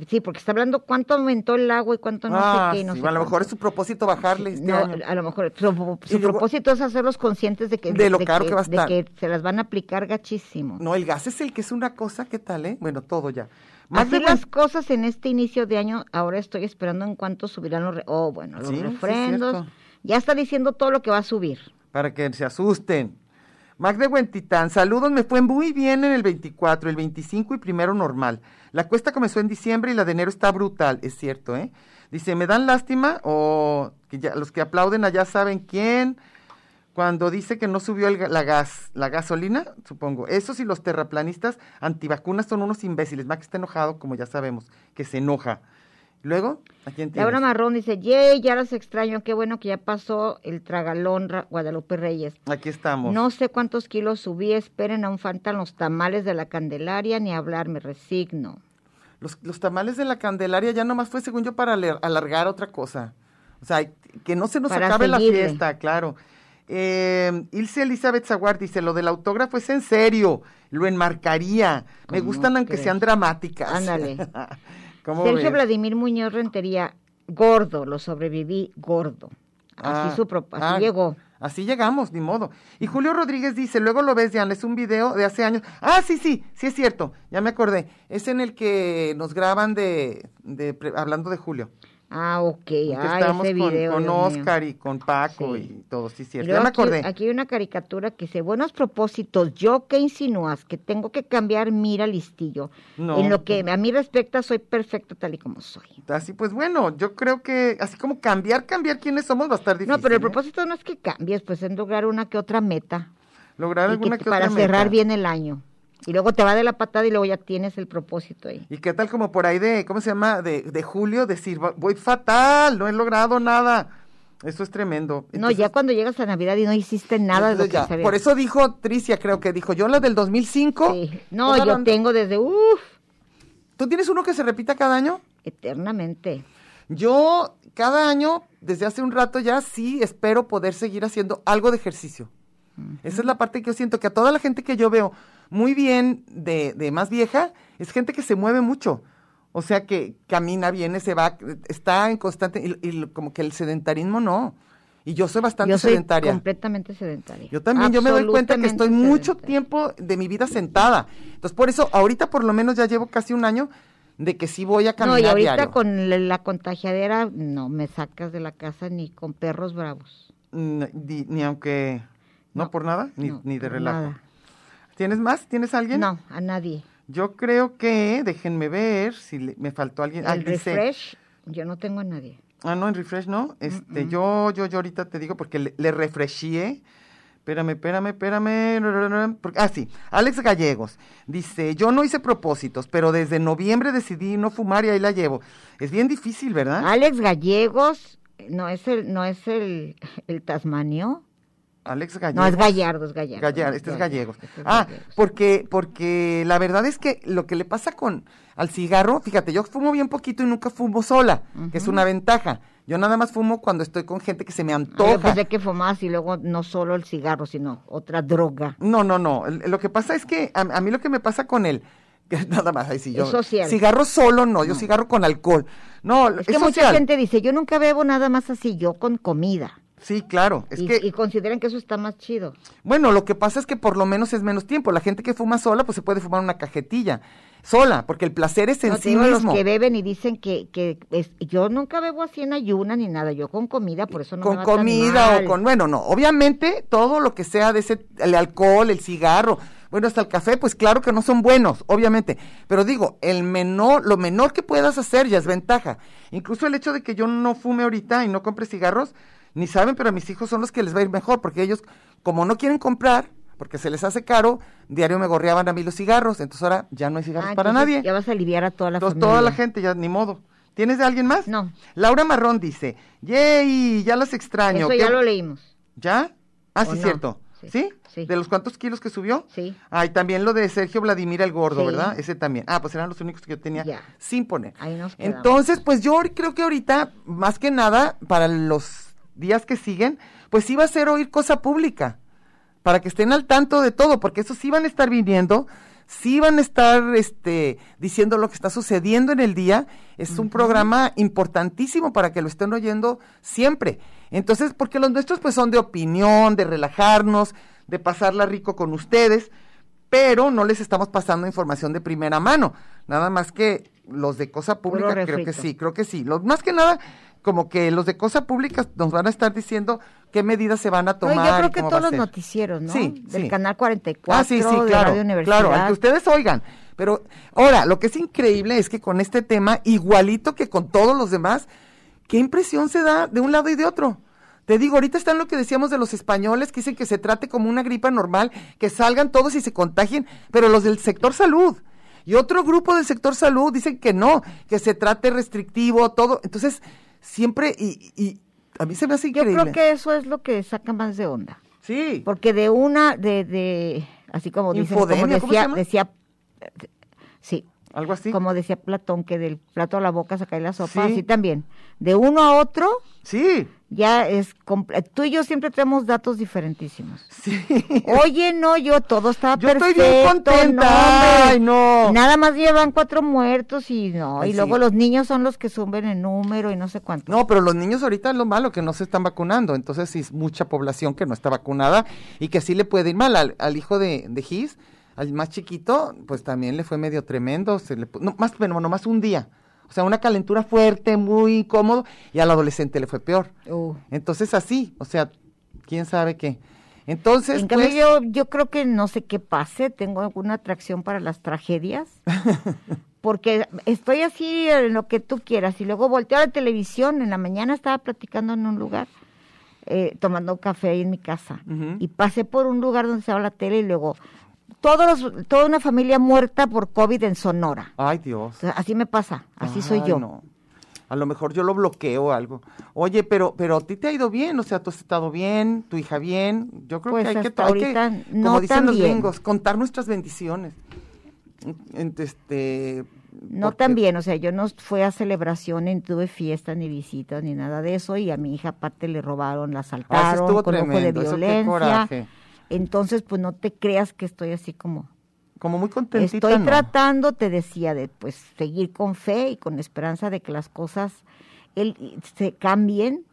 Sí, porque está hablando cuánto aumentó el agua y cuánto no ah, sé qué. y No sí, sé a lo mejor es su propósito bajarle este No, año. a lo mejor su, su Y luego- propósito es hacerlos conscientes de que, De lo caro que va a de estar. que se las van a aplicar gachísimo. No, el gas es el que es una cosa, ¿qué tal, eh? Bueno, todo ya. Más Así de las cosas en este inicio de año, ahora estoy esperando en cuánto subirán los, re- oh, bueno, los Sí, refrendos. ya está diciendo todo lo que va a subir. para que se asusten. Mac de Huentitán, saludos, me fue muy bien en el 24, el 25 y primero normal. La cuesta comenzó en diciembre y la de enero está brutal, es cierto, ¿eh? Dice, ¿me dan lástima? O que ya, los que aplauden allá saben quién. Cuando dice que no subió la gas, la gasolina, supongo. Esos y los terraplanistas antivacunas son unos imbéciles. Mac está enojado, como ya sabemos, que se enoja. Luego, ¿a quién? Laura Marrón dice, yay, ya los extraño, qué bueno que ya pasó el tragalón Ra- Guadalupe Reyes. Aquí estamos. No sé cuántos kilos subí, esperen, aún faltan los tamales de la Candelaria, ni hablar, me resigno. Los, los tamales de la Candelaria ya nomás fue, según yo, para alar- alargar otra cosa. O sea, que no se nos Para acabe la fiesta, claro. Eh, Ilse Elizabeth Zaguar dice, lo del autógrafo es en serio, lo enmarcaría. Me ¿Cómo gustan aunque crees? sean dramáticas. Ándale. ¿Cómo Sergio ves? Vladimir Muñoz Rentería, gordo, lo sobreviví gordo. Así, Ah, su pro- así ah, llegó. Así llegamos, ni modo. Y Julio Rodríguez dice, luego lo ves, Diana, es un video de hace años. Ah, sí, sí, sí es cierto, ya me acordé. Es en el que nos graban de, de hablando de Julio. Ah, ok. Que Ah, estábamos ese con, video. con mío. Oscar y con Paco Sí. y todo, sí, cierto. Ya me acordé. Aquí, hay una caricatura que dice, buenos propósitos, yo que insinúas que tengo que cambiar, mira listillo. No. En lo que a mí respecta, soy perfecto tal y como soy. Así pues, bueno, yo creo que así como cambiar, cambiar quiénes somos va a estar difícil. No, pero el ¿eh? propósito no es que cambies, pues es lograr una que otra meta. Lograr alguna que- que para otra cerrar meta. bien el año. Y luego te va de la patada y luego ya tienes el propósito ahí. ¿Y qué tal como por ahí de, ¿cómo se llama? De, de julio, decir, "Va- voy fatal, no he logrado nada. Eso es tremendo. no, ya cuando llegas a Navidad y no hiciste nada de lo que ya, Por eso dijo Tricia, creo que dijo, yo la del 2005. Sí. No, la yo tengo desde, uff, ¿Tú tienes uno que se repita cada año? eternamente. Yo cada año, desde hace un rato ya, sí espero poder seguir haciendo algo de ejercicio. Esa es la parte que yo siento, que a toda la gente que yo veo muy bien de, de más vieja, es gente que se mueve mucho. O sea, que camina, viene, se va, está en constante, y, y como que el sedentarismo no. Y yo soy bastante Yo soy sedentaria. completamente sedentaria. Yo también, yo me doy cuenta que estoy mucho tiempo de mi vida sentada. Entonces, por eso, ahorita por lo menos ya llevo casi un año de que sí voy a No, caminar y ahorita diario. con la, contagiadera, no me sacas de la casa ni con perros bravos. Ni, ni aunque... ¿No, No, por nada? Ni, no, ni de relajo. nada. ¿Tienes más? ¿Tienes alguien? No, a nadie. Yo creo que, déjenme ver si le- me faltó alguien. Ah, El dice- refresh, yo no tengo a nadie. Ah, no, en refresh no. Este, yo, yo, yo ahorita te digo porque le, le refreshié. Espérame, espérame, espérame. Ah, sí. Alex Gallegos dice, yo no hice propósitos, pero desde noviembre decidí no fumar y ahí la llevo. Es bien difícil, ¿verdad? Alex Gallegos, no es el, no es el, el Tasmanio. Alex Gallegos. No, es Gallardo, es Gallardo. Gallar- este es Gallegos. este es Ah, Gallegos. porque, porque la verdad es que lo que le pasa con al cigarro, fíjate, yo fumo bien poquito y nunca fumo sola, que es una ventaja. Yo nada más fumo cuando estoy con gente que se me Ah, Yo antoja. pensé que fumabas y luego no solo el cigarro, sino otra droga. No, no, no. Lo que pasa es que a, a mí lo que me pasa con él, nada más, ahí sí, yo. Es social. Cigarro solo, no, yo cigarro con alcohol. No, Es es, que mucha gente dice, yo nunca bebo nada más así, yo con comida. Sí, claro. Es y, que, y consideran que eso está más chido. bueno, lo que pasa es que por lo menos es menos tiempo. La gente que fuma sola, pues se puede fumar una cajetilla sola, porque el placer es en No, sí digo, mismo. los que beben y dicen que, que es- yo nunca bebo así en ayuna ni nada, yo con comida, por eso no me con tan comida mal. o con, bueno, no, obviamente todo lo que sea de ese, el alcohol, el cigarro, bueno, hasta el café, pues claro que no son buenos, obviamente, pero digo, el menor, lo menor que puedas hacer ya es ventaja. Incluso el hecho de que yo no fume ahorita y no compre cigarros, ni saben, pero a mis hijos son los que les va a ir mejor, porque ellos, como no quieren comprar, porque se les hace caro, diario me gorreaban a mí los cigarros, entonces ahora ya no hay cigarros Ah, para nadie. Ya vas a aliviar a toda la Entonces, familia. toda la gente, ya ni modo. ¿Tienes de alguien más? No. Laura Marrón dice, yay, ya las extraño. Eso ya lo leímos. ¿Ya? Ah, ¿O sí, no? cierto. Sí. ¿Sí? Sí. ¿De los cuántos kilos que subió? Sí. Ah, y también lo de Sergio Vladimir el Gordo, Sí. ¿verdad? Ese también. Ah, pues eran los únicos que yo tenía sin poner. Ahí nos. Entonces, pues yo creo que ahorita, más que nada, para los días que siguen, pues sí va a ser oír cosa pública, para que estén al tanto de todo, porque esos sí van a estar viniendo, sí van a estar este, diciendo lo que está sucediendo en el día. Es un programa importantísimo para que lo estén oyendo siempre. Entonces, porque los nuestros pues son de opinión, de relajarnos, de pasarla rico con ustedes, pero no les estamos pasando información de primera mano. Nada más que los de cosa pública, creo que sí, creo que sí. Los, más que nada, como que los de cosa pública nos van a estar diciendo qué medidas se van a No, tomar. y yo creo que todos los noticieros, ¿no? Sí, Del sí. canal 44, Ah, sí, sí, de claro, Radio Universidad. claro, al que ustedes oigan. Pero ahora, lo que es increíble es que con este tema, igualito que con todos los demás, ¿qué impresión se da de un lado y de otro? Te digo, ahorita están lo que decíamos de los españoles, que dicen que se trate como una gripa normal, que salgan todos y se contagien, pero los del sector salud. Y otro grupo del sector salud dicen que no, que se trate restrictivo, todo. Entonces, siempre, y, y a mí se me hace Yo increíble. creo que eso es lo que saca más de onda. Sí. Porque de una, de, de así como dicen, como Infodemia, ¿cómo se decía, decía, sí, Algo así. como decía Platón, que del plato a la boca se cae la sopa, Sí. así también. De uno a otro, Sí. Ya es tú y yo siempre tenemos datos diferentísimos. Sí. Oye, no, yo todo estaba Yo estoy perfecto. bien contenta. no. Ay, no. Nada más llevan cuatro muertos y no, Ay, y luego los niños son los que suben el número y no sé cuánto. No, pero los niños ahorita es lo malo, que no se están vacunando. Entonces, sí, es mucha población que no está vacunada y que sí le puede ir mal. Al, al hijo de, de Gis, al más chiquito, pues también le fue medio tremendo. Se le, no, más, bueno, nomás un día. O sea, una calentura fuerte, muy incómodo, y al adolescente le fue peor. Uh. Entonces, así, o sea, quién sabe qué. Entonces, En cambio, pues, yo, yo creo que no sé qué pase, tengo alguna atracción para las tragedias, porque estoy así en lo que tú quieras y luego volteo a la televisión, en la mañana estaba platicando en un lugar, eh, tomando café ahí en mi casa, y pasé por un lugar donde se la tele y luego, todos los- toda una familia muerta por COVID en Sonora. ay Dios. Así me pasa, así soy yo. no. A lo mejor yo lo bloqueo o algo. Oye, pero pero a ti te ha ido bien, o sea, tú has estado bien, tu hija bien. Yo creo Pues que hay que, hay que, ahorita como no dicen los gringos, contar nuestras bendiciones. En- Este, No porque- bien, o sea, yo no fui a celebración, ni tuve fiestas, ni visitas, ni nada de eso, y a mi hija aparte le robaron, la asaltaron, estuvo con ojo de tremendo, eso qué violencia. coraje. Entonces, pues no te creas que estoy así como... Como muy contentita. Estoy ¿no? tratando, te decía, de pues seguir con fe y con esperanza de que las cosas el- se cambien,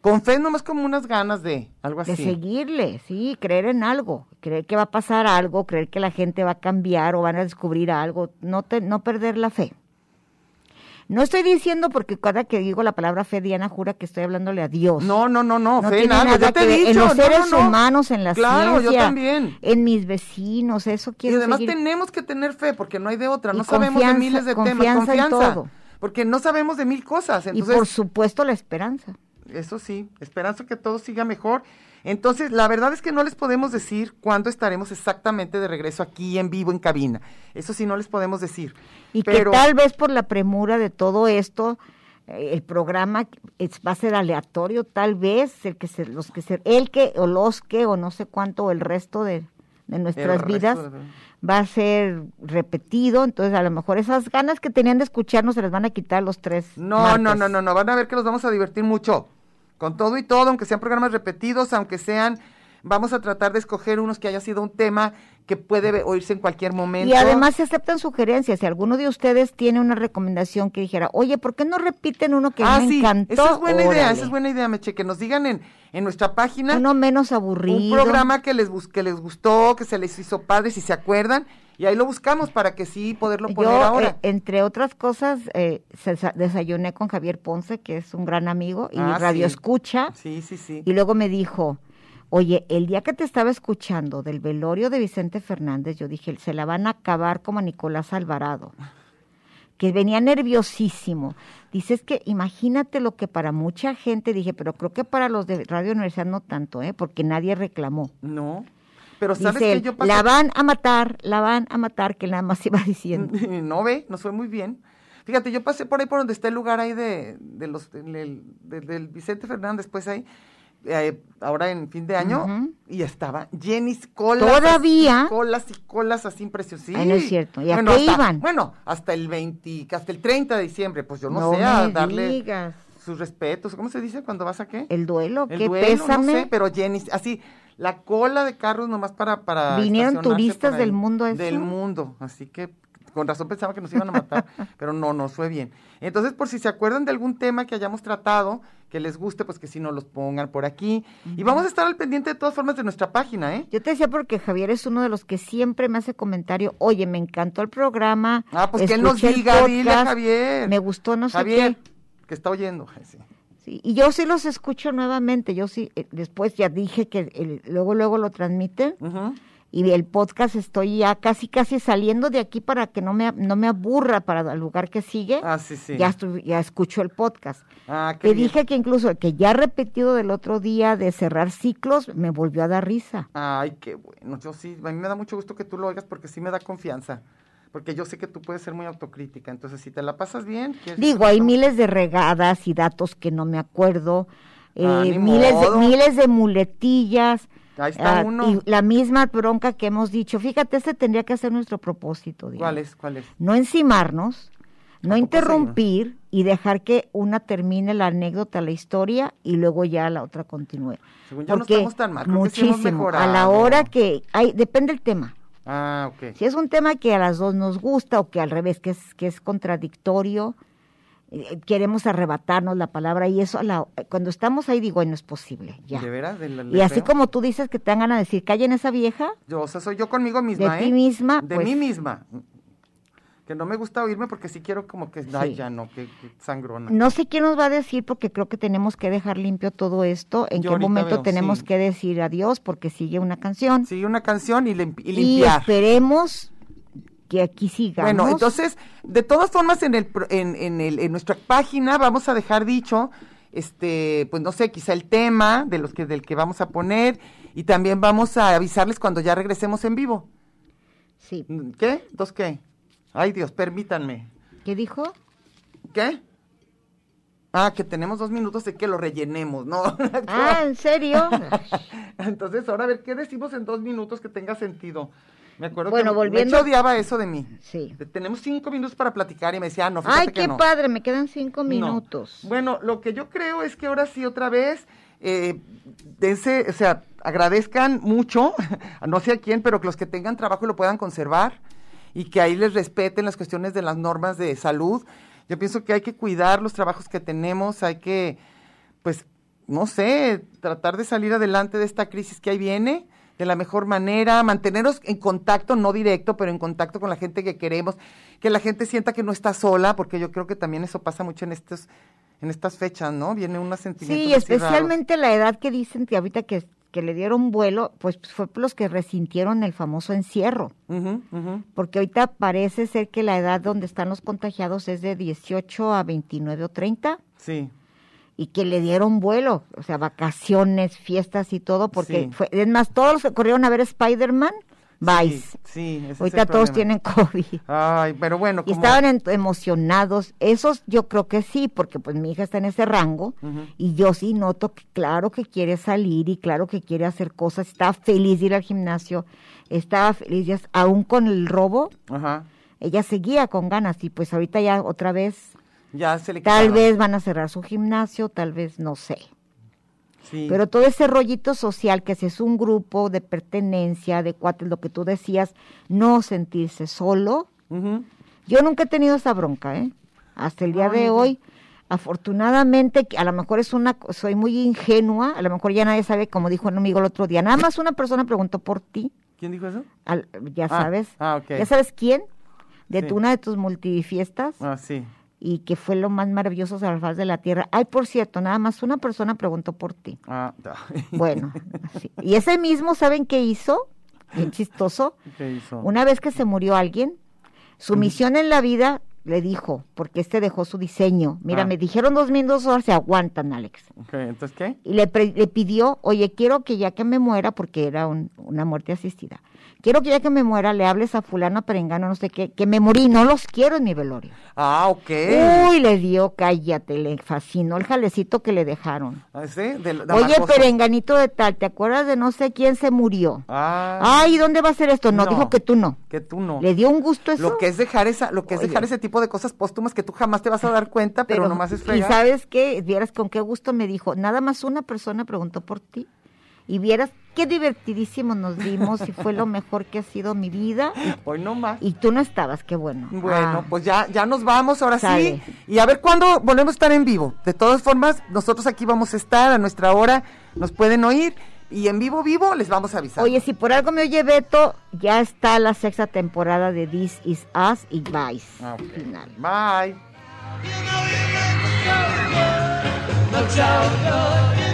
Con fe nomás como unas ganas de algo de así. seguirle, sí, creer en algo, creer que va a pasar algo, creer que la gente va a cambiar o van a descubrir algo, no te, no perder la fe. No estoy diciendo porque cada que digo la palabra fe, Diana jura que estoy hablándole a Dios. No, no, no, no, No fe algo, nada yo te he dicho. En los seres no, no. humanos, en la Claro, yo ciencia, también. en mis vecinos, eso Y quiero además seguir. tenemos que tener fe, porque no hay de otra. Y No sabemos de miles de temas. confianza en Confianza. todo. Porque no sabemos de mil cosas. y por supuesto la esperanza. Eso sí, esperanza que todo siga mejor. Entonces, la verdad es que no les podemos decir cuándo estaremos exactamente de regreso aquí en vivo en cabina. Eso sí no les podemos decir. Y Pero que tal vez por la premura de todo esto, eh, el programa va a ser aleatorio, tal vez el que se, los que se, el que o los que o no sé cuánto o el resto de, de nuestras vidas de- va a ser repetido, entonces a lo mejor esas ganas que tenían de escucharnos se las van a quitar los tres. No, martes. no, no, no, no, van a ver que los vamos a divertir mucho. Con todo y todo, aunque sean programas repetidos, aunque sean, vamos a tratar de escoger unos que haya sido un tema que puede oírse en cualquier momento. Y además se aceptan sugerencias. Si alguno de ustedes tiene una recomendación que dijera, oye, ¿por qué no repiten uno que ah, me sí, encantó? esa es buena idea, esa es buena idea, Meche, que nos digan en, en nuestra página Uno menos aburrido. un programa que les, que les gustó, que se les hizo padre, si se acuerdan, y ahí lo buscamos para que sí poderlo poner Yo, ahora. eh, entre otras cosas, eh, desayuné con Javier Ponce, que es un gran amigo y Ah, radio sí. escucha, Sí, sí, sí. y luego me dijo, oye, el día que te estaba escuchando del velorio de Vicente Fernández, yo dije, se la van a acabar como a Nicolás Alvarado, que venía nerviosísimo. Dices que imagínate lo que para mucha gente, dije, pero creo que para los de Radio Universidad no tanto, ¿eh? porque nadie reclamó. No, pero ¿sabes Dice que él, yo pasé? la van a matar, la van a matar, que nada más iba diciendo. no ve, nos fue muy bien. Fíjate, yo pasé por ahí por donde está el lugar ahí de, de los del, de- del Vicente Fernández, pues ahí, eh, ahora en fin de año, Ujú. y estaba llenis colas. ¿Todavía? así, colas y colas así impresionantes. Sí. Ay, no es cierto. ¿Y a Bueno, qué hasta- iban? Bueno, hasta el 20, hasta el 30 de diciembre, pues yo no, sé, a me darle digas. Sus respetos. ¿Cómo se dice cuando vas a qué? El duelo, El qué duelo, pésame. no sé, pero llenis, así, la cola de carros nomás para... para Vinieron turistas del mundo eso. Del mundo, así que con razón pensaba que nos iban a matar, pero no, nos fue bien. Entonces, por si se acuerdan de algún tema que hayamos tratado, que les guste, pues que si nos los pongan por aquí. Y vamos a estar al pendiente de todas formas de nuestra página, ¿eh? Yo te decía porque Javier es uno de los que siempre me hace comentario, oye, me encantó el programa. Ah, pues que él nos diga, dile a podcast, Javier. Me gustó no sé Javier, qué. Que está oyendo. Sí. Sí, y yo sí los escucho nuevamente, yo sí, eh, después ya dije que el- luego, luego lo transmiten. Y el podcast estoy ya casi, casi saliendo de aquí para que no me, no me aburra para el lugar que sigue. Ah, sí, sí. Ya, estoy, ya escucho el podcast. Ah, qué Te bien. dije que incluso que ya repetido del otro día de cerrar ciclos, me volvió a dar risa. Ay, qué bueno. Yo sí, a mí me da mucho gusto que tú lo oigas porque sí me da confianza. Porque yo sé que tú puedes ser muy autocrítica. Entonces, si te la pasas bien. Digo, hay miles de regadas y datos que no me acuerdo, Ah, eh, ni miles, de, miles de muletillas. Ahí está ah, uno. Y la misma bronca que hemos dicho. Fíjate, este tendría que ser nuestro propósito. Diana. ¿Cuál es? ¿Cuál es? No encimarnos, No interrumpir y dejar que una termine la anécdota, la historia y luego ya la otra continúe. Según yo no Porque estamos tan mal, creo que sí hemos muchísimo. a la hora que hay, depende el tema. Ah, ok. Si es un tema que a las dos nos gusta o que al revés, que es, que es contradictorio, eh, queremos arrebatarnos la palabra y eso, a la- cuando estamos ahí digo, "Ay, no es posible, ya. ¿De veras? ¿De la- Y así creo? como tú dices que te dan ganas de decir, callen esa vieja, Yo, o sea, soy yo conmigo misma, De ¿eh? ti misma, De pues- mí misma. Que no me gusta oírme porque sí quiero como que, ay, Sí. ya no, que, que sangrona. no sé quién nos va a decir porque creo que tenemos que dejar limpio todo esto, en Yo qué momento veo, tenemos sí. que decir adiós porque sigue una canción Sí, una canción y, lim- y y limpiar. esperemos que aquí sigamos. Bueno, entonces, de todas formas, en el, en, en el, en nuestra página vamos a dejar dicho, este, pues no sé, quizá el tema de los que, del que vamos a poner y también vamos a avisarles cuando ya regresemos en vivo. Sí. ¿Qué? ¿Dos qué? Ay, Dios, permítanme. ¿Qué dijo? ¿Qué? Ah, que tenemos dos minutos de que lo rellenemos, ¿no? Ah, ¿en serio? Entonces, ahora a ver, ¿qué decimos en dos minutos que tenga sentido? Me acuerdo Bueno, que volviendo- odiaba eso de mí. Sí. Tenemos cinco minutos para platicar y me decía, ah, no, fíjate Ay, que qué no. padre, me quedan cinco No. minutos. Bueno, lo que yo creo es que ahora sí, otra vez, eh, dense, o sea, agradezcan mucho, no sé a quién, pero que los que tengan trabajo lo puedan conservar y que ahí les respeten las cuestiones de las normas de salud. Yo pienso que hay que cuidar los trabajos que tenemos, hay que, pues, no sé, tratar de salir adelante de esta crisis que ahí viene de la mejor manera, mantenernos en contacto, no directo, pero en contacto con la gente que queremos, que la gente sienta que no está sola, porque yo creo que también eso pasa mucho en estos, en estas fechas, ¿no? Viene un sentimiento. Sí, especialmente la edad que dicen que ahorita que, que le dieron vuelo, pues fue por los que resintieron el famoso encierro. Porque ahorita parece ser que la edad donde están los contagiados es de 18 a 29 o 30 Sí, y que le dieron vuelo, o sea, vacaciones, fiestas y todo, porque Sí. fue, es más, todos se corrieron a ver Spider-Man, Vice. sí, sí, ahorita todos tienen COVID. Ay, pero bueno, Y estaban en- emocionados, esos yo creo que sí, porque pues mi hija está en ese rango y yo sí noto que claro que quiere salir y claro que quiere hacer cosas, está feliz de ir al gimnasio, estaba feliz, ya- aún con el robo, Ajá, ella seguía con ganas y pues ahorita ya otra vez, ya se le tal vez van a cerrar su gimnasio, tal vez no sé. Sí. Pero todo ese rollito social, que si es un grupo de pertenencia, de cuates, lo que tú decías, no sentirse solo, yo nunca he tenido esa bronca, ¿eh? Hasta el día No, de hoy, afortunadamente, a lo mejor es una, soy muy ingenua, a lo mejor ya nadie sabe, como dijo un amigo el otro día, nada más una persona preguntó por ti, ¿Quién dijo eso? al- ya Ah, sabes, ah, ok. ya sabes quién, de Sí. tu, una de tus multifiestas, Ah, sí. Y que fue lo más maravilloso a la faz de la tierra. Ay, por cierto, nada más una persona preguntó por ti. Ah, Bueno, sí. y ese mismo, ¿saben qué hizo? Bien chistoso. ¿Qué hizo? Una vez que se murió alguien, su misión en la vida le dijo, porque este dejó su diseño. Mira, Ah. me dijeron dos minutos horas, se aguantan, Alex. ¿Entonces qué? Y le, pre- le pidió, oye, quiero que ya que me muera, porque era un- una muerte asistida, quiero que ya que me muera le hables a fulano, perengano, no sé qué, que me morí, no los quiero en mi velorio. Ah, ok. Uy, le dio, cállate, le fascinó el jalecito que le dejaron. Ah, ¿sí? Oye, perenganito de tal, ¿te acuerdas de no sé quién se murió? Ah, Ay, ¿dónde va a ser esto? No, No. dijo que tú no. que tú no. ¿Le dio un gusto eso? Lo que es dejar esa, lo que es Oye. dejar ese tipo de cosas póstumas que tú jamás te vas a dar cuenta, pero, nomás es Y fregar. sabes qué, vieras con qué gusto me dijo, nada más una persona preguntó por ti. Y vieras qué divertidísimo nos dimos y fue lo mejor que ha sido mi vida. Hoy no más. Y, tú no estabas, qué bueno. Bueno, Ah, pues ya, ya nos vamos ahora Sale. sí. Y a ver cuándo volvemos a estar en vivo. De todas formas, nosotros aquí vamos a estar a nuestra hora, nos pueden oír y en vivo, vivo les vamos a avisar. Oye, si por algo me oye Beto, ya está la sexta temporada de This Is Us y Vice. Ah, ok. Final. Bye. You know you